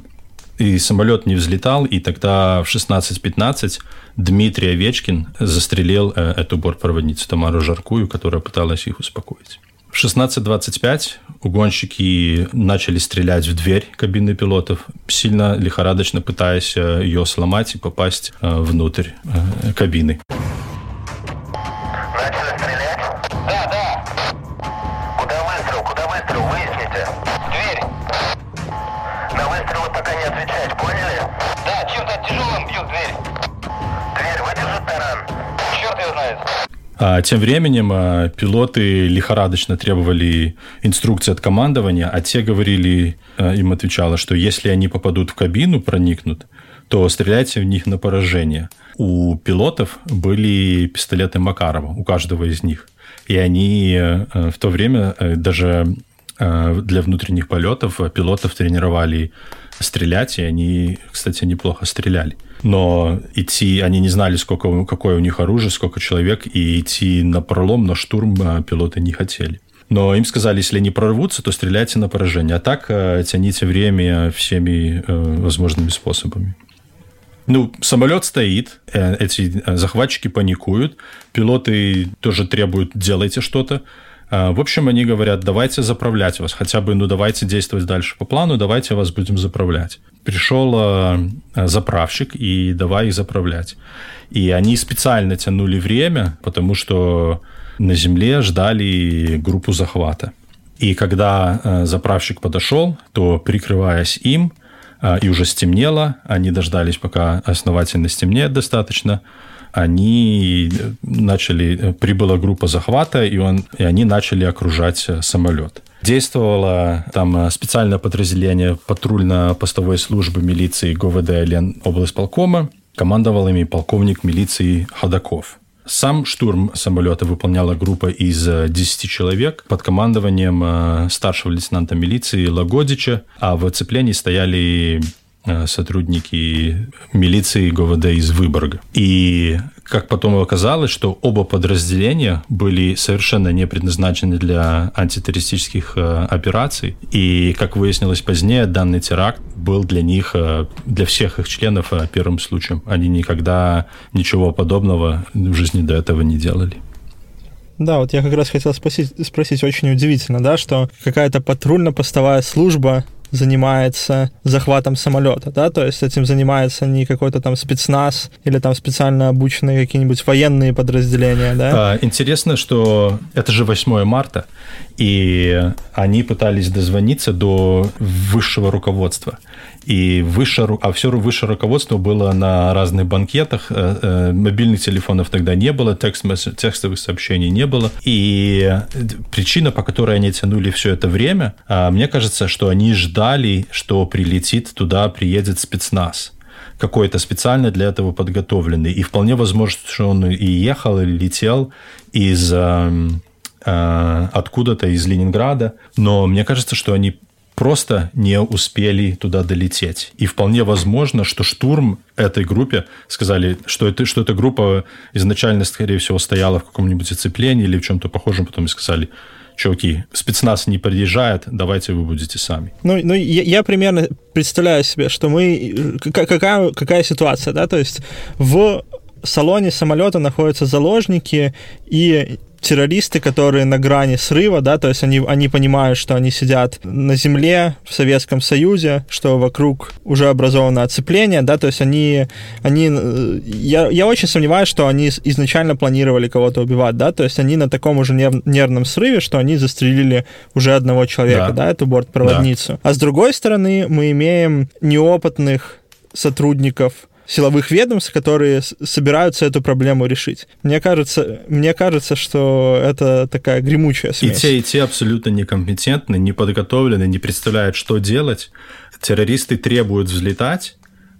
И самолет не взлетал, и тогда в 16.15 Дмитрий Овечкин застрелил э, эту бортпроводницу Тамару Жаркую, которая пыталась их успокоить. В 16.25 угонщики начали стрелять в дверь кабины пилотов, сильно лихорадочно пытаясь э, ее сломать и попасть внутрь кабины. А тем временем а, пилоты лихорадочно требовали инструкции от командования, а те говорили, а, им отвечало, что если они попадут в кабину, проникнут, то стреляйте в них на поражение. У пилотов были пистолеты Макарова, у каждого из них. И они в то время даже для внутренних полетов пилотов тренировали стрелять, и они, кстати, неплохо стреляли но идти, они не знали, сколько, какое у них оружие, сколько человек, и идти на пролом, на штурм а, пилоты не хотели. Но им сказали, если они прорвутся, то стреляйте на поражение. А так а, тяните время всеми э, возможными способами. Ну, самолет стоит, э, эти захватчики паникуют, пилоты тоже требуют «делайте что-то». А, в общем, они говорят, давайте заправлять вас, хотя бы, ну, давайте действовать дальше по плану, давайте вас будем заправлять. Пришел а, заправщик, и давай их заправлять. И они специально тянули время, потому что на земле ждали группу захвата. И когда а, заправщик подошел, то, прикрываясь им, и уже стемнело, они дождались, пока основательно стемнеет достаточно, они начали, прибыла группа захвата, и, он, и они начали окружать э, самолет. Действовало там э, специальное подразделение патрульно-постовой службы милиции ГУВД Лен облсполкома. Командовал ими полковник милиции Ходаков. Сам штурм самолета выполняла группа из 10 человек под командованием старшего лейтенанта милиции Лагодича, а в оцеплении стояли сотрудники милиции ГВД из Выборга. И как потом оказалось, что оба подразделения были совершенно не предназначены для антитеррористических э, операций. И, как выяснилось позднее, данный теракт был для них, э, для всех их членов э, первым случаем. Они никогда ничего подобного в жизни до этого не делали. Да, вот я как раз хотел спросить, спросить очень удивительно, да, что какая-то патрульно-постовая служба занимается захватом самолета, да, то есть этим занимается не какой-то там спецназ или там специально обученные какие-нибудь военные подразделения, да? А, интересно, что это же 8 марта, и они пытались дозвониться до высшего руководства. И выше, а все высшее руководство было на разных банкетах, э, э, мобильных телефонов тогда не было, текст, текстовых сообщений не было. И причина, по которой они тянули все это время, а, мне кажется, что они ждали, что прилетит туда, приедет спецназ какой-то специально для этого подготовленный. И вполне возможно, что он и ехал, или летел из эм, э, откуда-то из Ленинграда. Но мне кажется, что они просто не успели туда долететь. И вполне возможно, что штурм этой группе сказали, что это, что эта группа изначально, скорее всего, стояла в каком-нибудь оцеплении или в чем-то похожем, потом и сказали, чуваки, спецназ не приезжает, давайте вы будете сами. Ну, ну я, я примерно представляю себе, что мы... Какая, какая ситуация, да? То есть в салоне самолета находятся заложники, и террористы, которые на грани срыва, да, то есть они, они понимают, что они сидят на земле в Советском Союзе, что вокруг уже образовано оцепление, да, то есть они, они э, я, я очень сомневаюсь, что они изначально планировали кого-то убивать, да, то есть они на таком уже нерв, нервном срыве, что они застрелили уже одного человека, да, да эту бортпроводницу. Да. А с другой стороны, мы имеем неопытных сотрудников силовых ведомств, которые собираются эту проблему решить. Мне кажется, мне кажется, что это такая гремучая смесь. И те, и те абсолютно некомпетентны, не подготовлены, не представляют, что делать. Террористы требуют взлетать,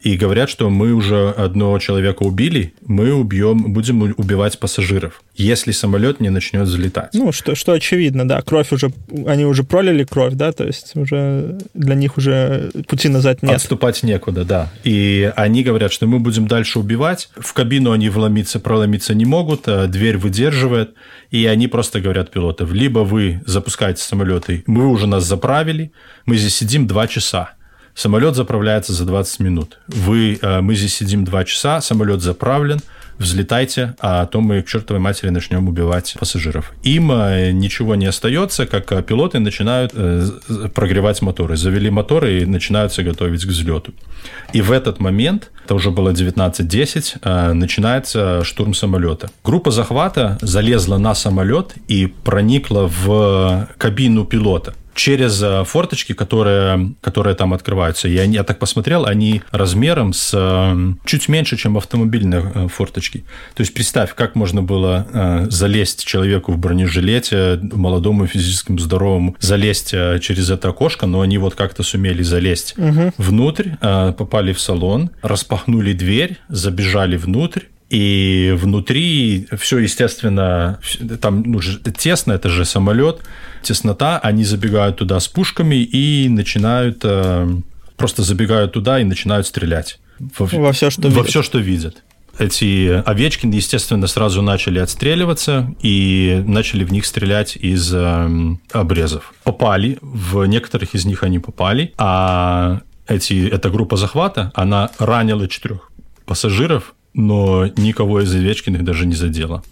и говорят, что мы уже одного человека убили, мы убьем, будем убивать пассажиров, если самолет не начнет взлетать. Ну, что, что очевидно, да, кровь уже, они уже пролили кровь, да, то есть уже для них уже пути назад нет. Отступать некуда, да. И они говорят, что мы будем дальше убивать, в кабину они вломиться, проломиться не могут, а дверь выдерживает, и они просто говорят пилотов, либо вы запускаете самолеты, мы уже нас заправили, мы здесь сидим два часа, Самолет заправляется за 20 минут. Вы, э, мы здесь сидим 2 часа, самолет заправлен, взлетайте, а то мы к чертовой матери начнем убивать пассажиров. Им э, ничего не остается, как э, пилоты начинают прогревать моторы. Завели моторы и начинаются готовить к взлету. И в этот момент, это уже было 19.10, начинается штурм самолета. Группа захвата залезла на самолет и проникла в кабину пилота через э, форточки, которые, которые там открываются. Я, я так посмотрел, они размером с э, чуть меньше, чем автомобильные э, форточки. То есть представь, как можно было залезть человеку в бронежилете, молодому физическому здоровому, залезть через это окошко, но они вот как-то сумели залезть угу. внутрь, попали в салон, распахнули дверь, забежали внутрь, и внутри все, естественно, там ну, тесно, это же самолет, теснота, они забегают туда с пушками и начинают, э, просто забегают туда и начинают стрелять. Во, во все, что во видят. все, что видят. Эти овечки, естественно, сразу начали отстреливаться и начали в них стрелять из э, обрезов. Попали, в некоторых из них они попали, а эти, эта группа захвата, она ранила четырех пассажиров, но никого из Овечкиных даже не задело.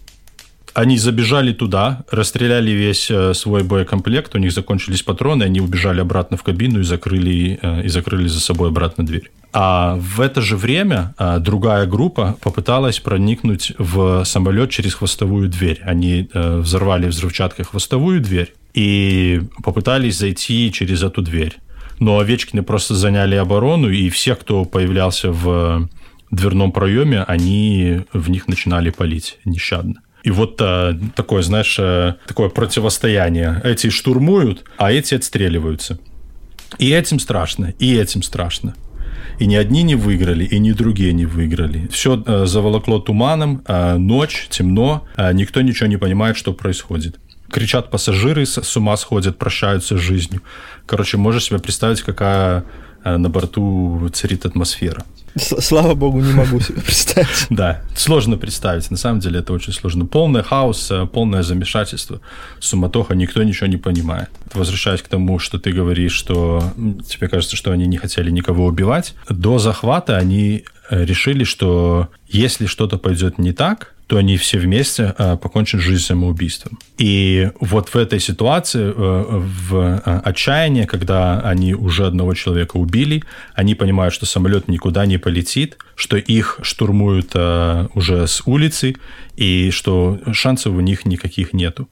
Они забежали туда, расстреляли весь э, свой боекомплект, у них закончились патроны, они убежали обратно в кабину и закрыли, э, и закрыли за собой обратно дверь. А в это же время э, другая группа попыталась проникнуть в самолет через хвостовую дверь. Они взорвали взрывчаткой хвостовую дверь и попытались зайти через эту дверь. Но Овечкины просто заняли оборону, и всех, кто появлялся в дверном проеме, они в них начинали палить нещадно. И вот а, такое, знаешь, а, такое противостояние. Эти штурмуют, а эти отстреливаются. И этим страшно, и этим страшно. И ни одни не выиграли, и ни другие не выиграли. Все э, заволокло туманом, э, ночь, темно, э, никто ничего не понимает, что происходит. Кричат пассажиры, с ума сходят, прощаются с жизнью. Короче, можешь себе представить, какая на борту царит атмосфера. Слава богу, не могу себе представить. (laughs) Да, сложно представить. На самом деле это очень сложно. Полный хаос, э, полное замешательство, суматоха, никто ничего не понимает. Возвращаясь к тому, что ты говоришь, что тебе кажется, что они не хотели никого убивать, до захвата они э, решили, что если что-то пойдет не так, то они все вместе э, покончат жизнь самоубийством. И вот в этой ситуации, э, в э, отчаянии, когда они уже одного человека убили, они понимают, что самолет никуда не полетит, что их штурмуют уже с улицы, и что шансов у них никаких нету.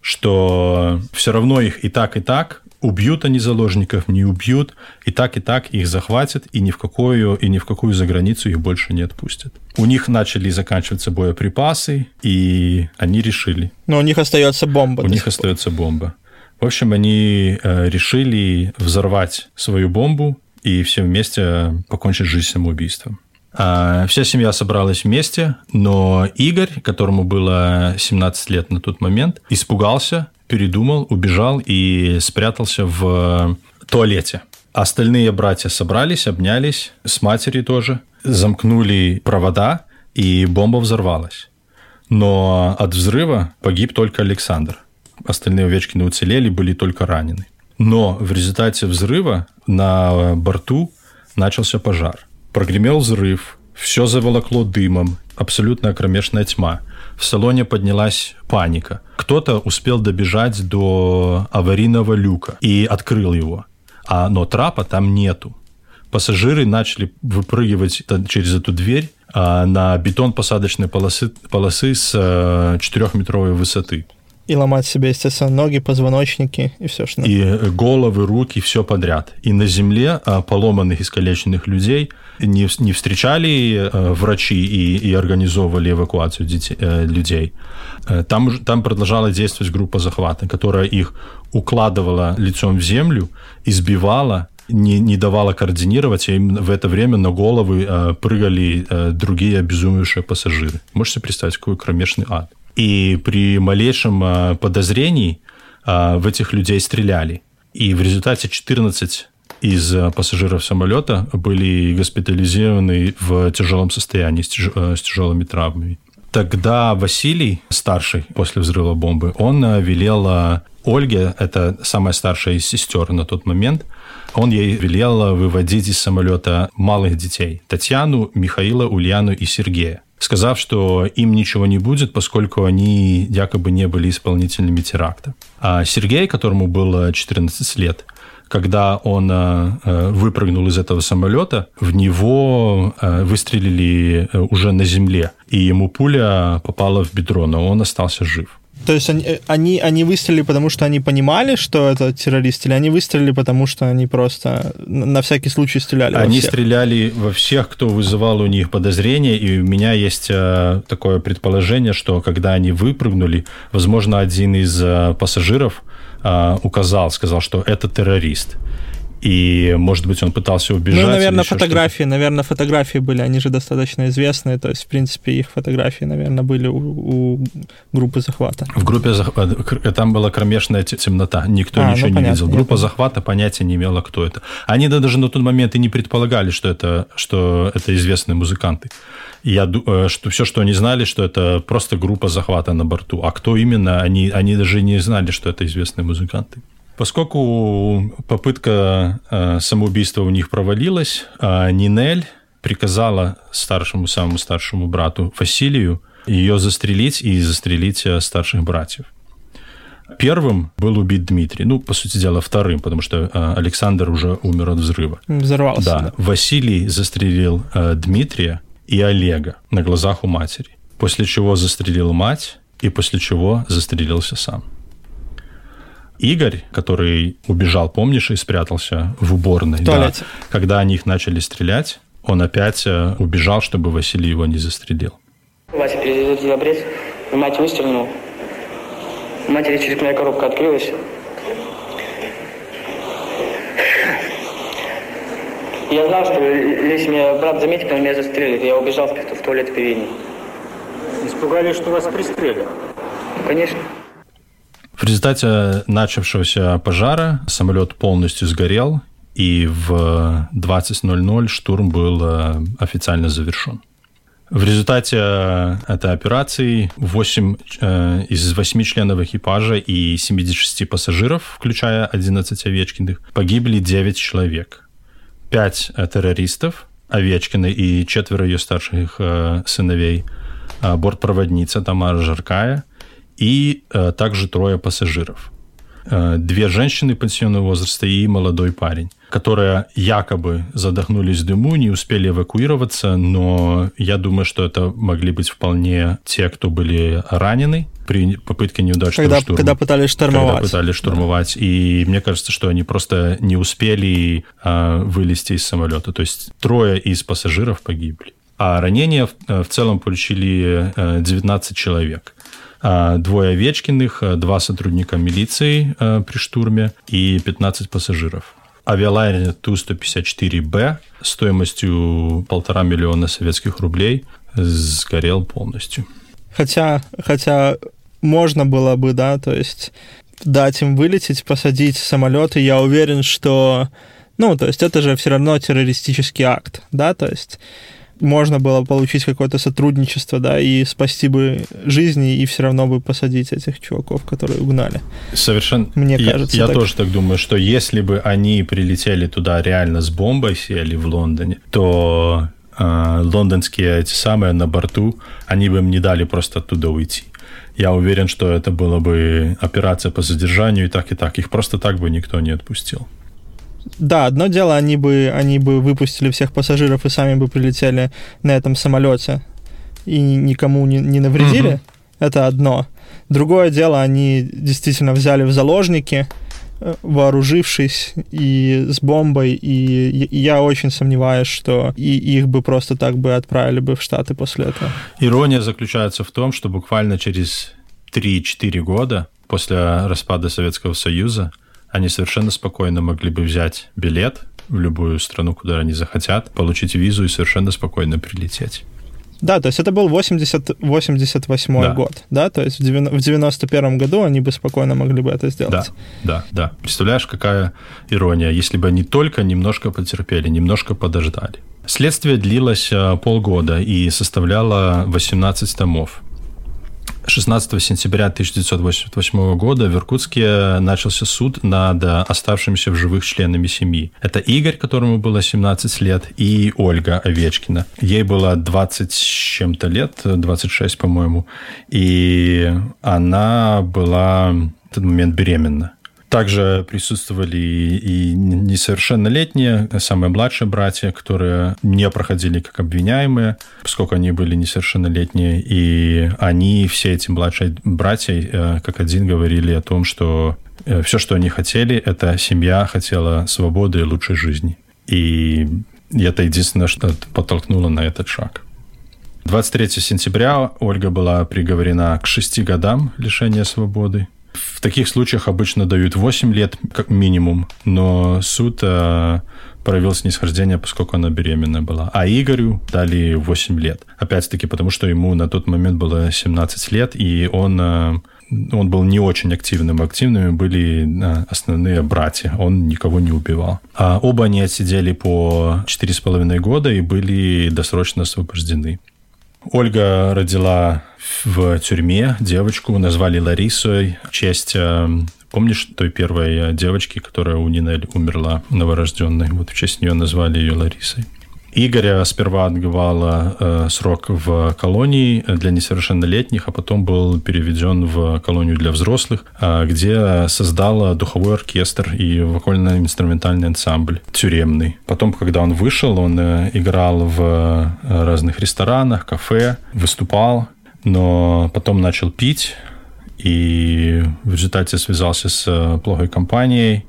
Что все равно их и так, и так убьют они заложников, не убьют, и так, и так их захватят, и ни в какую, и ни в какую заграницу их больше не отпустят. У них начали заканчиваться боеприпасы, и они решили. Но у них остается бомба. У них остается бомба. В общем, они э, решили взорвать свою бомбу и все вместе покончить жизнь самоубийством. А, вся семья собралась вместе, но Игорь, которому было 17 лет на тот момент, испугался передумал, убежал и спрятался в туалете. Остальные братья собрались, обнялись, с матерью тоже, замкнули провода, и бомба взорвалась. Но от взрыва погиб только Александр. Остальные Овечкины уцелели, были только ранены. Но в результате взрыва на борту начался пожар. Прогремел взрыв, все заволокло дымом, абсолютная кромешная тьма – в салоне поднялась паника. Кто-то успел добежать до аварийного люка и открыл его, а, но трапа там нету. Пассажиры начали выпрыгивать через эту дверь а, на бетон посадочной полосы, полосы с а, 4-метровой высоты. И ломать себе, естественно, ноги, позвоночники и все, что И головы, руки, все подряд. И на земле а, поломанных, искалеченных людей не, не встречали а, врачи и, и организовывали эвакуацию детей, э, людей. Э, там, там продолжала действовать группа захвата, которая их укладывала лицом в землю, избивала, не, не давала координировать, и им в это время на головы э, прыгали другие обезумевшие пассажиры. Можете представить, какой кромешный ад? И при малейшем а, подозрении а, в этих людей стреляли. И в результате 14 из а, пассажиров самолета были госпитализированы в тяжелом состоянии с, тяж... с тяжелыми травмами. Тогда Василий, старший после взрыва бомбы, он велел Ольге, это самая старшая из сестер на тот момент, он ей велел выводить из самолета малых детей. Татьяну, Михаила, Ульяну и Сергея сказав, что им ничего не будет, поскольку они якобы не были исполнителями теракта. А Сергей, которому было 14 лет, когда он выпрыгнул из этого самолета, в него выстрелили уже на земле, и ему пуля попала в бедро, но он остался жив. То есть они, э, они, они выстрелили, потому что они понимали, что это террорист, или они выстрелили, потому что они просто на всякий случай стреляли? Они во всех? стреляли во всех, кто вызывал у них подозрения, и у меня есть э, такое предположение, что когда они выпрыгнули, возможно, один из э, пассажиров указал, сказал, что это террорист и, может быть, он пытался убежать. Ну, наверное, фотографии, наверное, фотографии были, они же достаточно известные, то есть, в принципе, их фотографии, наверное, были у, у группы захвата. В группе захвата, э, там была кромешная темнота, никто а, ничего ну, не понятно, видел. Группа захвата понятия не имела, кто это. Они даже на тот момент и не предполагали, что это, что это известные музыканты. Я, э, что все, что они знали, что это просто группа захвата на борту. А кто именно, они, они даже не знали, что это известные музыканты. Поскольку попытка э, самоубийства у них провалилась, э, Нинель приказала старшему, самому старшему брату Василию ее застрелить и застрелить э, старших братьев. Первым был убит Дмитрий, ну, по сути дела, вторым, потому что Александр уже умер от взрыва. Взорвался. Да. да. Василий застрелил Дмитрия и Олега на глазах у матери, после чего застрелил мать и после чего застрелился сам. Игорь, который убежал, помнишь, и спрятался в уборной. В да, когда они их начали стрелять, он опять э, убежал, чтобы Василий его не застрелил. Вася переведет обрез, мать выстрелила. Матери черепная коробка открылась. Я знал, что если меня брат заметит, он меня застрелит. Я убежал в туалет пивени. Испугались, что вас пристрелят? Конечно. В результате начавшегося пожара самолет полностью сгорел, и в 20.00 штурм был э, официально завершен. В результате э, этой операции 8 э, из 8 членов экипажа и 76 пассажиров, включая 11 Овечкиных, погибли 9 человек. 5 террористов, Овечкины и четверо ее старших сыновей, бортпроводница Тамара Жаркая и также трое пассажиров. Две женщины пенсионного возраста и молодой парень которые якобы задохнулись в дыму, не успели эвакуироваться, но я думаю, что это могли быть вполне те, кто были ранены при попытке неудачного когда, штурма. Когда пытались штурмовать. Когда пытались штурмовать. Да. И мне кажется, что они просто не успели а, вылезти из самолета. То есть трое из пассажиров погибли. А ранения в, в целом получили 19 э, человек двое Овечкиных, два сотрудника милиции э, при штурме и 15 пассажиров авиалайнер Ту-154Б стоимостью полтора миллиона советских рублей сгорел полностью. Хотя, хотя можно было бы, да, то есть дать им вылететь, посадить самолеты, я уверен, что, ну, то есть это же все равно террористический акт, да, то есть можно было получить какое-то сотрудничество, да, и спасти бы жизни, и все равно бы посадить этих чуваков, которые угнали. Совершенно. Мне кажется. Я, я так. тоже так думаю, что если бы они прилетели туда реально с бомбой, сели в Лондоне, то э, лондонские эти самые на борту, они бы им не дали просто оттуда уйти. Я уверен, что это была бы операция по задержанию, и так, и так. Их просто так бы никто не отпустил. Да, одно дело, они бы, они бы выпустили всех пассажиров и сами бы прилетели на этом самолете и никому не, не навредили. Угу. Это одно. Другое дело, они действительно взяли в заложники, э, вооружившись и с бомбой, и я очень сомневаюсь, что и их бы просто так бы отправили бы в Штаты после этого. Ирония заключается в том, что буквально через 3-4 года после распада Советского Союза они совершенно спокойно могли бы взять билет в любую страну, куда они захотят, получить визу и совершенно спокойно прилететь. Да, то есть это был 80, 88 да. год, да, то есть в 91 году они бы спокойно могли бы это сделать. Да, да, да. Представляешь, какая ирония, если бы они только немножко потерпели, немножко подождали. Следствие длилось э, полгода и составляло 18 томов. 16 сентября 1988 года в Иркутске начался суд над оставшимися в живых членами семьи. Это Игорь, которому было 17 лет, и Ольга Овечкина. Ей было 20 с чем-то лет, 26, по-моему, и она была в этот момент беременна. Также присутствовали и несовершеннолетние, самые младшие братья, которые не проходили как обвиняемые, поскольку они были несовершеннолетние. И они, все эти младшие братья, э, как один говорили о том, что э, все, что они хотели, это семья хотела свободы и лучшей жизни. И это единственное, что подтолкнуло на этот шаг. 23 сентября Ольга была приговорена к шести годам лишения свободы. В таких случаях обычно дают 8 лет как минимум, но суд э, проявил снисхождение, поскольку она беременная была. А Игорю дали 8 лет. Опять-таки, потому что ему на тот момент было 17 лет, и он э, он был не очень активным. Активными были э, основные братья. Он никого не убивал. А оба они отсидели по 4,5 года и были досрочно освобождены. Ольга родила в тюрьме девочку, назвали Ларисой в честь э, Помнишь той первой девочки, которая у Нинель умерла новорожденной? Вот в честь нее назвали ее Ларисой. Игоря сперва отбывала э, срок в колонии для несовершеннолетних, а потом был переведен в колонию для взрослых, э, где создал духовой оркестр и вокально-инструментальный ансамбль тюремный. Потом, когда он вышел, он э, играл в э, разных ресторанах, кафе, выступал, но потом начал пить, и в результате связался с э, плохой компанией,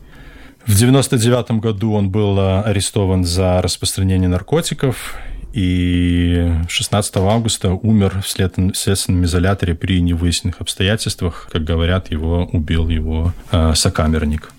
в 99 году он был э, арестован за распространение наркотиков и 16 августа умер в следственном изоляторе при невыясненных обстоятельствах. Как говорят, его убил его э, сокамерник.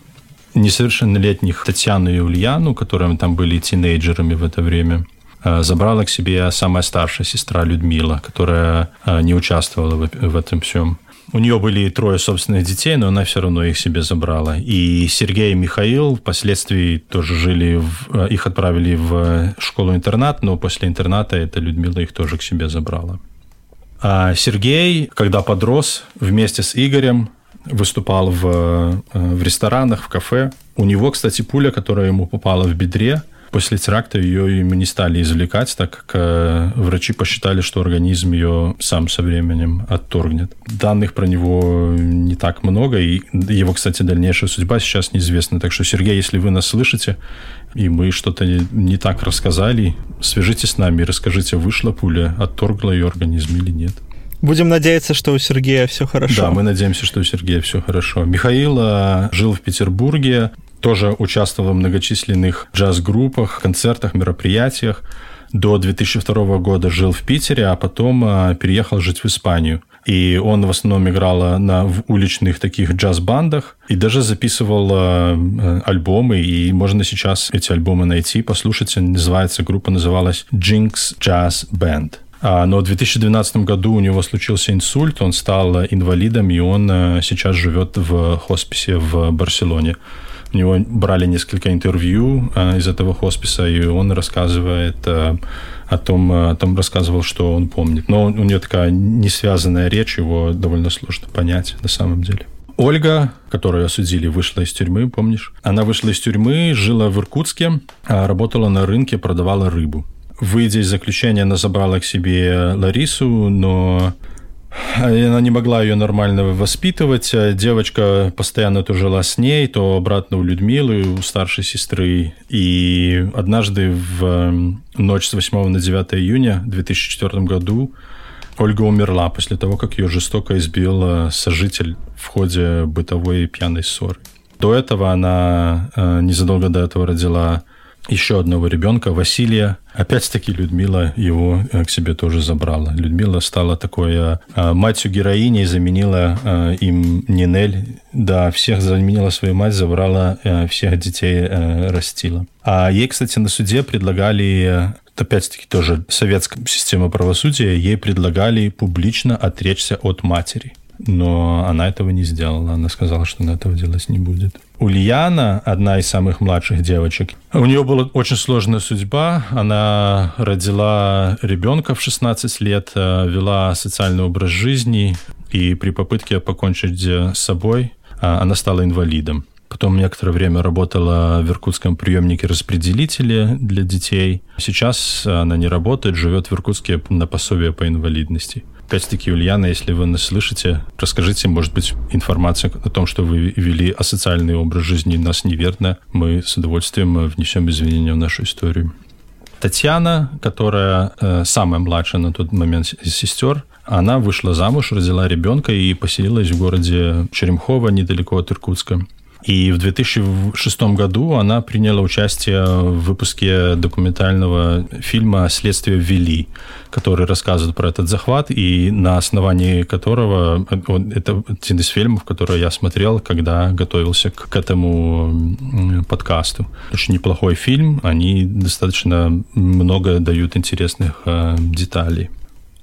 несовершеннолетних Татьяну и Ульяну, которые там были тинейджерами в это время, э, забрала к себе самая старшая сестра Людмила, которая э, не участвовала в этом всем. У нее были трое собственных детей, но она все равно их себе забрала. И Сергей и Михаил впоследствии тоже жили, в, э, их отправили в школу-интернат, но после интерната эта Людмила их тоже к себе забрала. А Сергей, когда подрос, вместе с Игорем выступал в, э, в ресторанах, в кафе. У него, кстати, пуля, которая ему попала в бедре, После теракта ее ему не стали извлекать, так как э, врачи посчитали, что организм ее сам со временем отторгнет. Данных про него не так много, и его, кстати, дальнейшая судьба сейчас неизвестна. Так что, Сергей, если вы нас слышите, и мы что-то не так рассказали, свяжитесь с нами и расскажите, вышла пуля, отторгла ее организм или нет. Будем надеяться, что у Сергея все хорошо. Да, мы надеемся, что у Сергея все хорошо. Михаил э, жил в Петербурге, тоже участвовал в многочисленных джаз-группах, концертах, мероприятиях. До 2002 года жил в Питере, а потом а, переехал жить в Испанию. И он в основном играл на, в уличных таких джаз-бандах и даже записывал э, альбомы. И можно сейчас эти альбомы найти, послушать. Называется, группа называлась Jinx Jazz Band. Но в 2012 году у него случился инсульт, он стал инвалидом, и он сейчас живет в хосписе в Барселоне. У него брали несколько интервью э, из этого хосписа, и он рассказывает э, о том, о том, рассказывал, что он помнит. Но у него такая несвязанная речь, его довольно сложно понять на самом деле. Ольга, которую осудили, вышла из тюрьмы, помнишь? Она вышла из тюрьмы, жила в Иркутске, работала на рынке, продавала рыбу. Выйдя из заключения, она забрала к себе Ларису, но она не могла ее нормально воспитывать. Девочка постоянно то жила с ней, то обратно у Людмилы, у старшей сестры. И однажды в ночь с 8 на 9 июня 2004 году Ольга умерла после того, как ее жестоко избил сожитель в ходе бытовой пьяной ссоры. До этого она э, незадолго до этого родила еще одного ребенка, Василия. Опять-таки Людмила его э, к себе тоже забрала. Людмила стала такой э, э, матью героини, заменила им Нинель. Да, всех заменила свою мать, забрала всех детей, растила. А ей, кстати, на суде предлагали опять-таки тоже советская система правосудия, ей предлагали публично отречься от матери но она этого не сделала. Она сказала, что она этого делать не будет. Ульяна, одна из самых младших девочек, у нее была очень сложная судьба. Она родила ребенка в 16 лет, э, вела социальный образ жизни, и при попытке покончить с собой э, она стала инвалидом. Потом некоторое время работала в иркутском приемнике распределителя для детей. Сейчас она не работает, живет в Иркутске на пособие по инвалидности. Опять-таки, Ульяна, если вы нас слышите, расскажите, может быть, информацию о том, что вы вели асоциальный образ жизни нас неверно. Мы с удовольствием внесем извинения в нашу историю. Татьяна, которая э, самая младшая на тот момент из сестер, она вышла замуж, родила ребенка и поселилась в городе Черемхово, недалеко от Иркутска. И в 2006 году она приняла участие в выпуске документального фильма «Следствие ввели», который рассказывает про этот захват, и на основании которого... Это один из фильмов, который я смотрел, когда готовился к этому подкасту. Очень неплохой фильм, они достаточно много дают интересных э, деталей.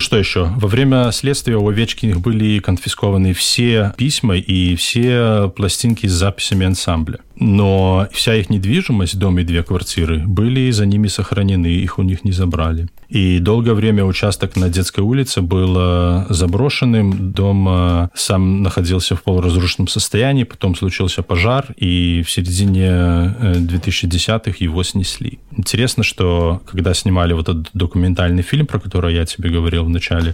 Что еще? Во время следствия у Овечкиных были конфискованы все письма и все пластинки с записями ансамбля но вся их недвижимость, дом и две квартиры, были за ними сохранены, их у них не забрали. И долгое время участок на Детской улице был заброшенным, дом э, сам находился в полуразрушенном состоянии, потом случился пожар, и в середине 2010-х э, его снесли. Интересно, что когда снимали вот этот документальный фильм, про который я тебе говорил в начале,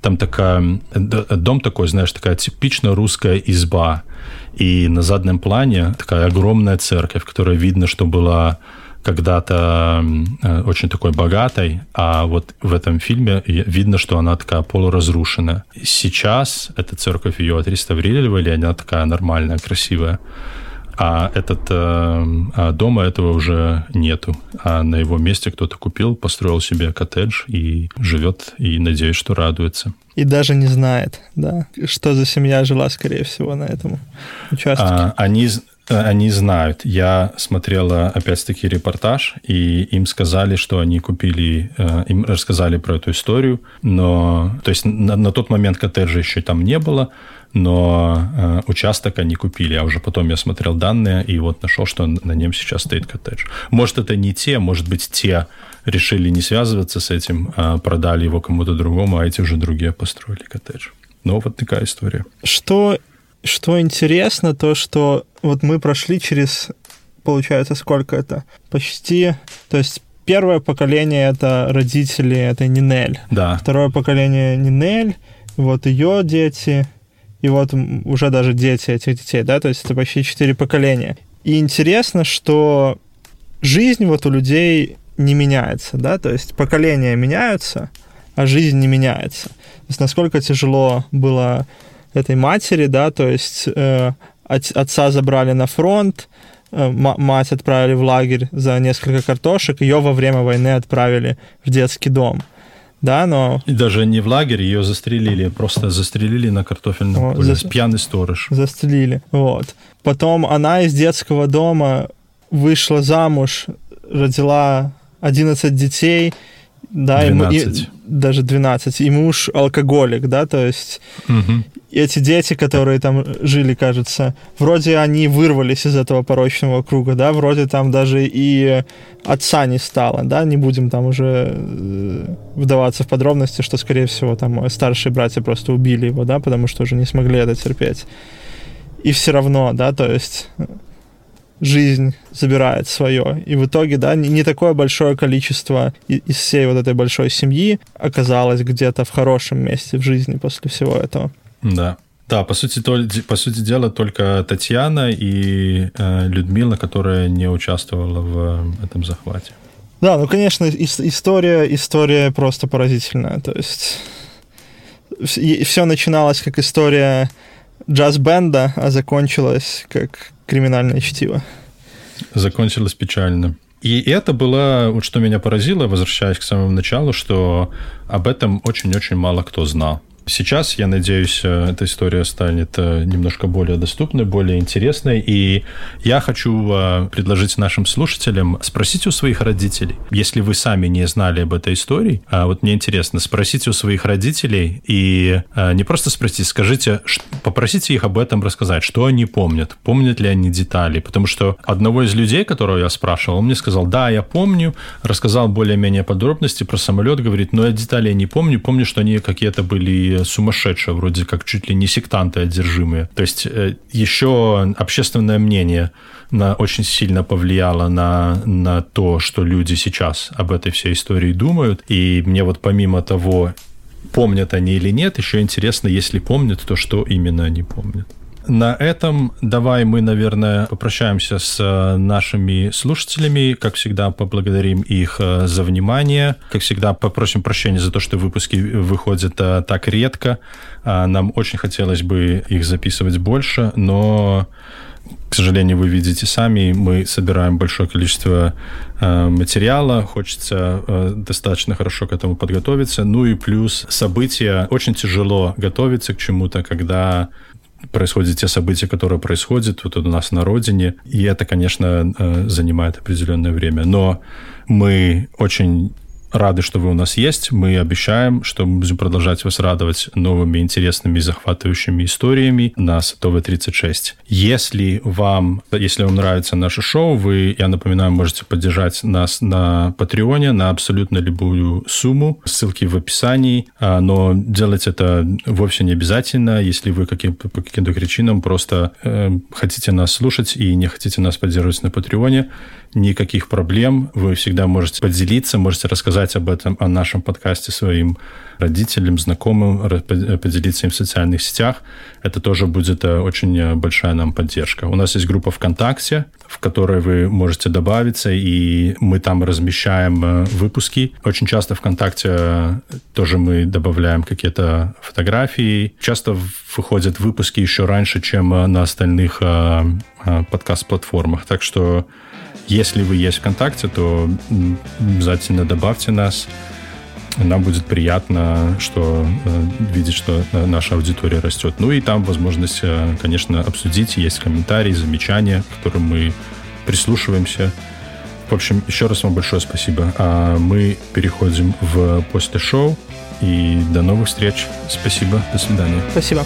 там такая, дом такой, знаешь, такая типично русская изба, и на заднем плане такая огромная церковь, которая видно, что была когда-то э, очень такой богатой, а вот в этом фильме видно, что она такая полуразрушенная. Сейчас эта церковь ее отреставрировали, она такая нормальная, красивая. А этот а дома этого уже нету. А на его месте кто-то купил, построил себе коттедж и живет, и надеюсь, что радуется. И даже не знает, да, что за семья жила, скорее всего, на этом участке. А, они, они знают. Я смотрела, опять-таки, репортаж, и им сказали, что они купили, им рассказали про эту историю, но, то есть на, на тот момент коттеджа еще там не было, но э, участок они купили, а уже потом я смотрел данные и вот нашел, что на нем сейчас стоит коттедж. Может, это не те, может быть, те решили не связываться с этим, а продали его кому-то другому, а эти уже другие построили коттедж. Но вот такая история. Что, что интересно, то, что вот мы прошли через, получается, сколько это? Почти, то есть первое поколение это родители, это Нинель. Да. Второе поколение Нинель, вот ее дети, и вот уже даже дети этих детей, да, то есть это почти четыре поколения. И интересно, что жизнь вот у людей не меняется, да, то есть поколения меняются, а жизнь не меняется. То есть насколько тяжело было этой матери, да, то есть э, отца забрали на фронт, э, мать отправили в лагерь за несколько картошек, ее во время войны отправили в детский дом да, но... И даже не в лагере, ее застрелили, просто застрелили на картофельном вот, поле, за... пьяный сторож. Застрелили, вот. Потом она из детского дома вышла замуж, родила 11 детей, да, 12. И, и, даже 12, и муж алкоголик, да, то есть угу. эти дети, которые там жили, кажется, вроде они вырвались из этого порочного круга, да, вроде там даже и отца не стало, да, не будем там уже э, вдаваться в подробности, что, скорее всего, там старшие братья просто убили его, да, потому что уже не смогли это терпеть. И все равно, да, то есть жизнь забирает свое. И в итоге, да, не такое большое количество из всей вот этой большой семьи оказалось где-то в хорошем месте в жизни после всего этого. Да. Да, по сути, то, по сути дела, только Татьяна и э, Людмила, которая не участвовала в э, этом захвате. Да, ну, конечно, история, история просто поразительная. То есть все начиналось как история джаз-бенда, а закончилось как криминальное чтиво. Закончилось печально. И это было, вот что меня поразило, возвращаясь к самому началу, что об этом очень-очень мало кто знал. Сейчас, я надеюсь, э, эта история станет э, немножко более доступной, более интересной. И я хочу э, предложить нашим слушателям спросить у своих родителей, если вы сами не знали об этой истории, а вот мне интересно, спросите у своих родителей и не просто спросите, скажите, попросите их об этом рассказать, что они помнят, помнят ли они детали, потому что одного из людей, которого я спрашивал, он мне сказал, да, я помню, рассказал более-менее подробности про самолет, говорит, но я деталей не помню, помню, что они какие-то были сумасшедшие, вроде как чуть ли не сектанты одержимые. То есть э, еще общественное мнение на, очень сильно повлияло на, на то, что люди сейчас об этой всей истории думают. И мне вот помимо того, помнят они или нет, еще интересно, если помнят, то что именно они помнят. На этом давай мы, наверное, попрощаемся с э, нашими слушателями. Как всегда, поблагодарим их э, за внимание. Как всегда, попросим прощения за то, что выпуски выходят э, так редко. А, нам очень хотелось бы их записывать больше, но к сожалению, вы видите сами, мы собираем большое количество материала, хочется достаточно хорошо к этому подготовиться. Ну и плюс события. Очень тяжело готовиться к чему-то, когда происходят те события, которые происходят вот у нас на родине, и это, конечно, э, занимает определенное время. Но мы очень рады, что вы у нас есть. Мы обещаем, что мы будем продолжать вас радовать новыми интересными захватывающими историями на Сатовой 36. Если вам, если вам нравится наше шоу, вы, я напоминаю, можете поддержать нас на Патреоне на абсолютно любую сумму. Ссылки в описании. А, но делать это вовсе не обязательно, если вы каким, по каким-то причинам просто э, хотите нас слушать и не хотите нас поддерживать на Патреоне никаких проблем. Вы всегда можете поделиться, можете рассказать об этом, о нашем подкасте своим родителям, знакомым, поделиться им в социальных сетях. Это тоже будет э, очень э, большая нам поддержка. У нас есть группа ВКонтакте, в которой вы можете добавиться, и мы там размещаем э, выпуски. Очень часто ВКонтакте тоже мы добавляем какие-то фотографии. Часто выходят выпуски еще раньше, чем на остальных подкаст-платформах. Так что, если вы есть ВКонтакте, то обязательно добавьте нас. Нам будет приятно, что э, видеть, что наша аудитория растет. Ну и там возможность, конечно, обсудить. Есть комментарии, замечания, к которым мы прислушиваемся. В общем, еще раз вам большое спасибо. А мы переходим в после шоу. И до новых встреч. Спасибо. До свидания. Спасибо.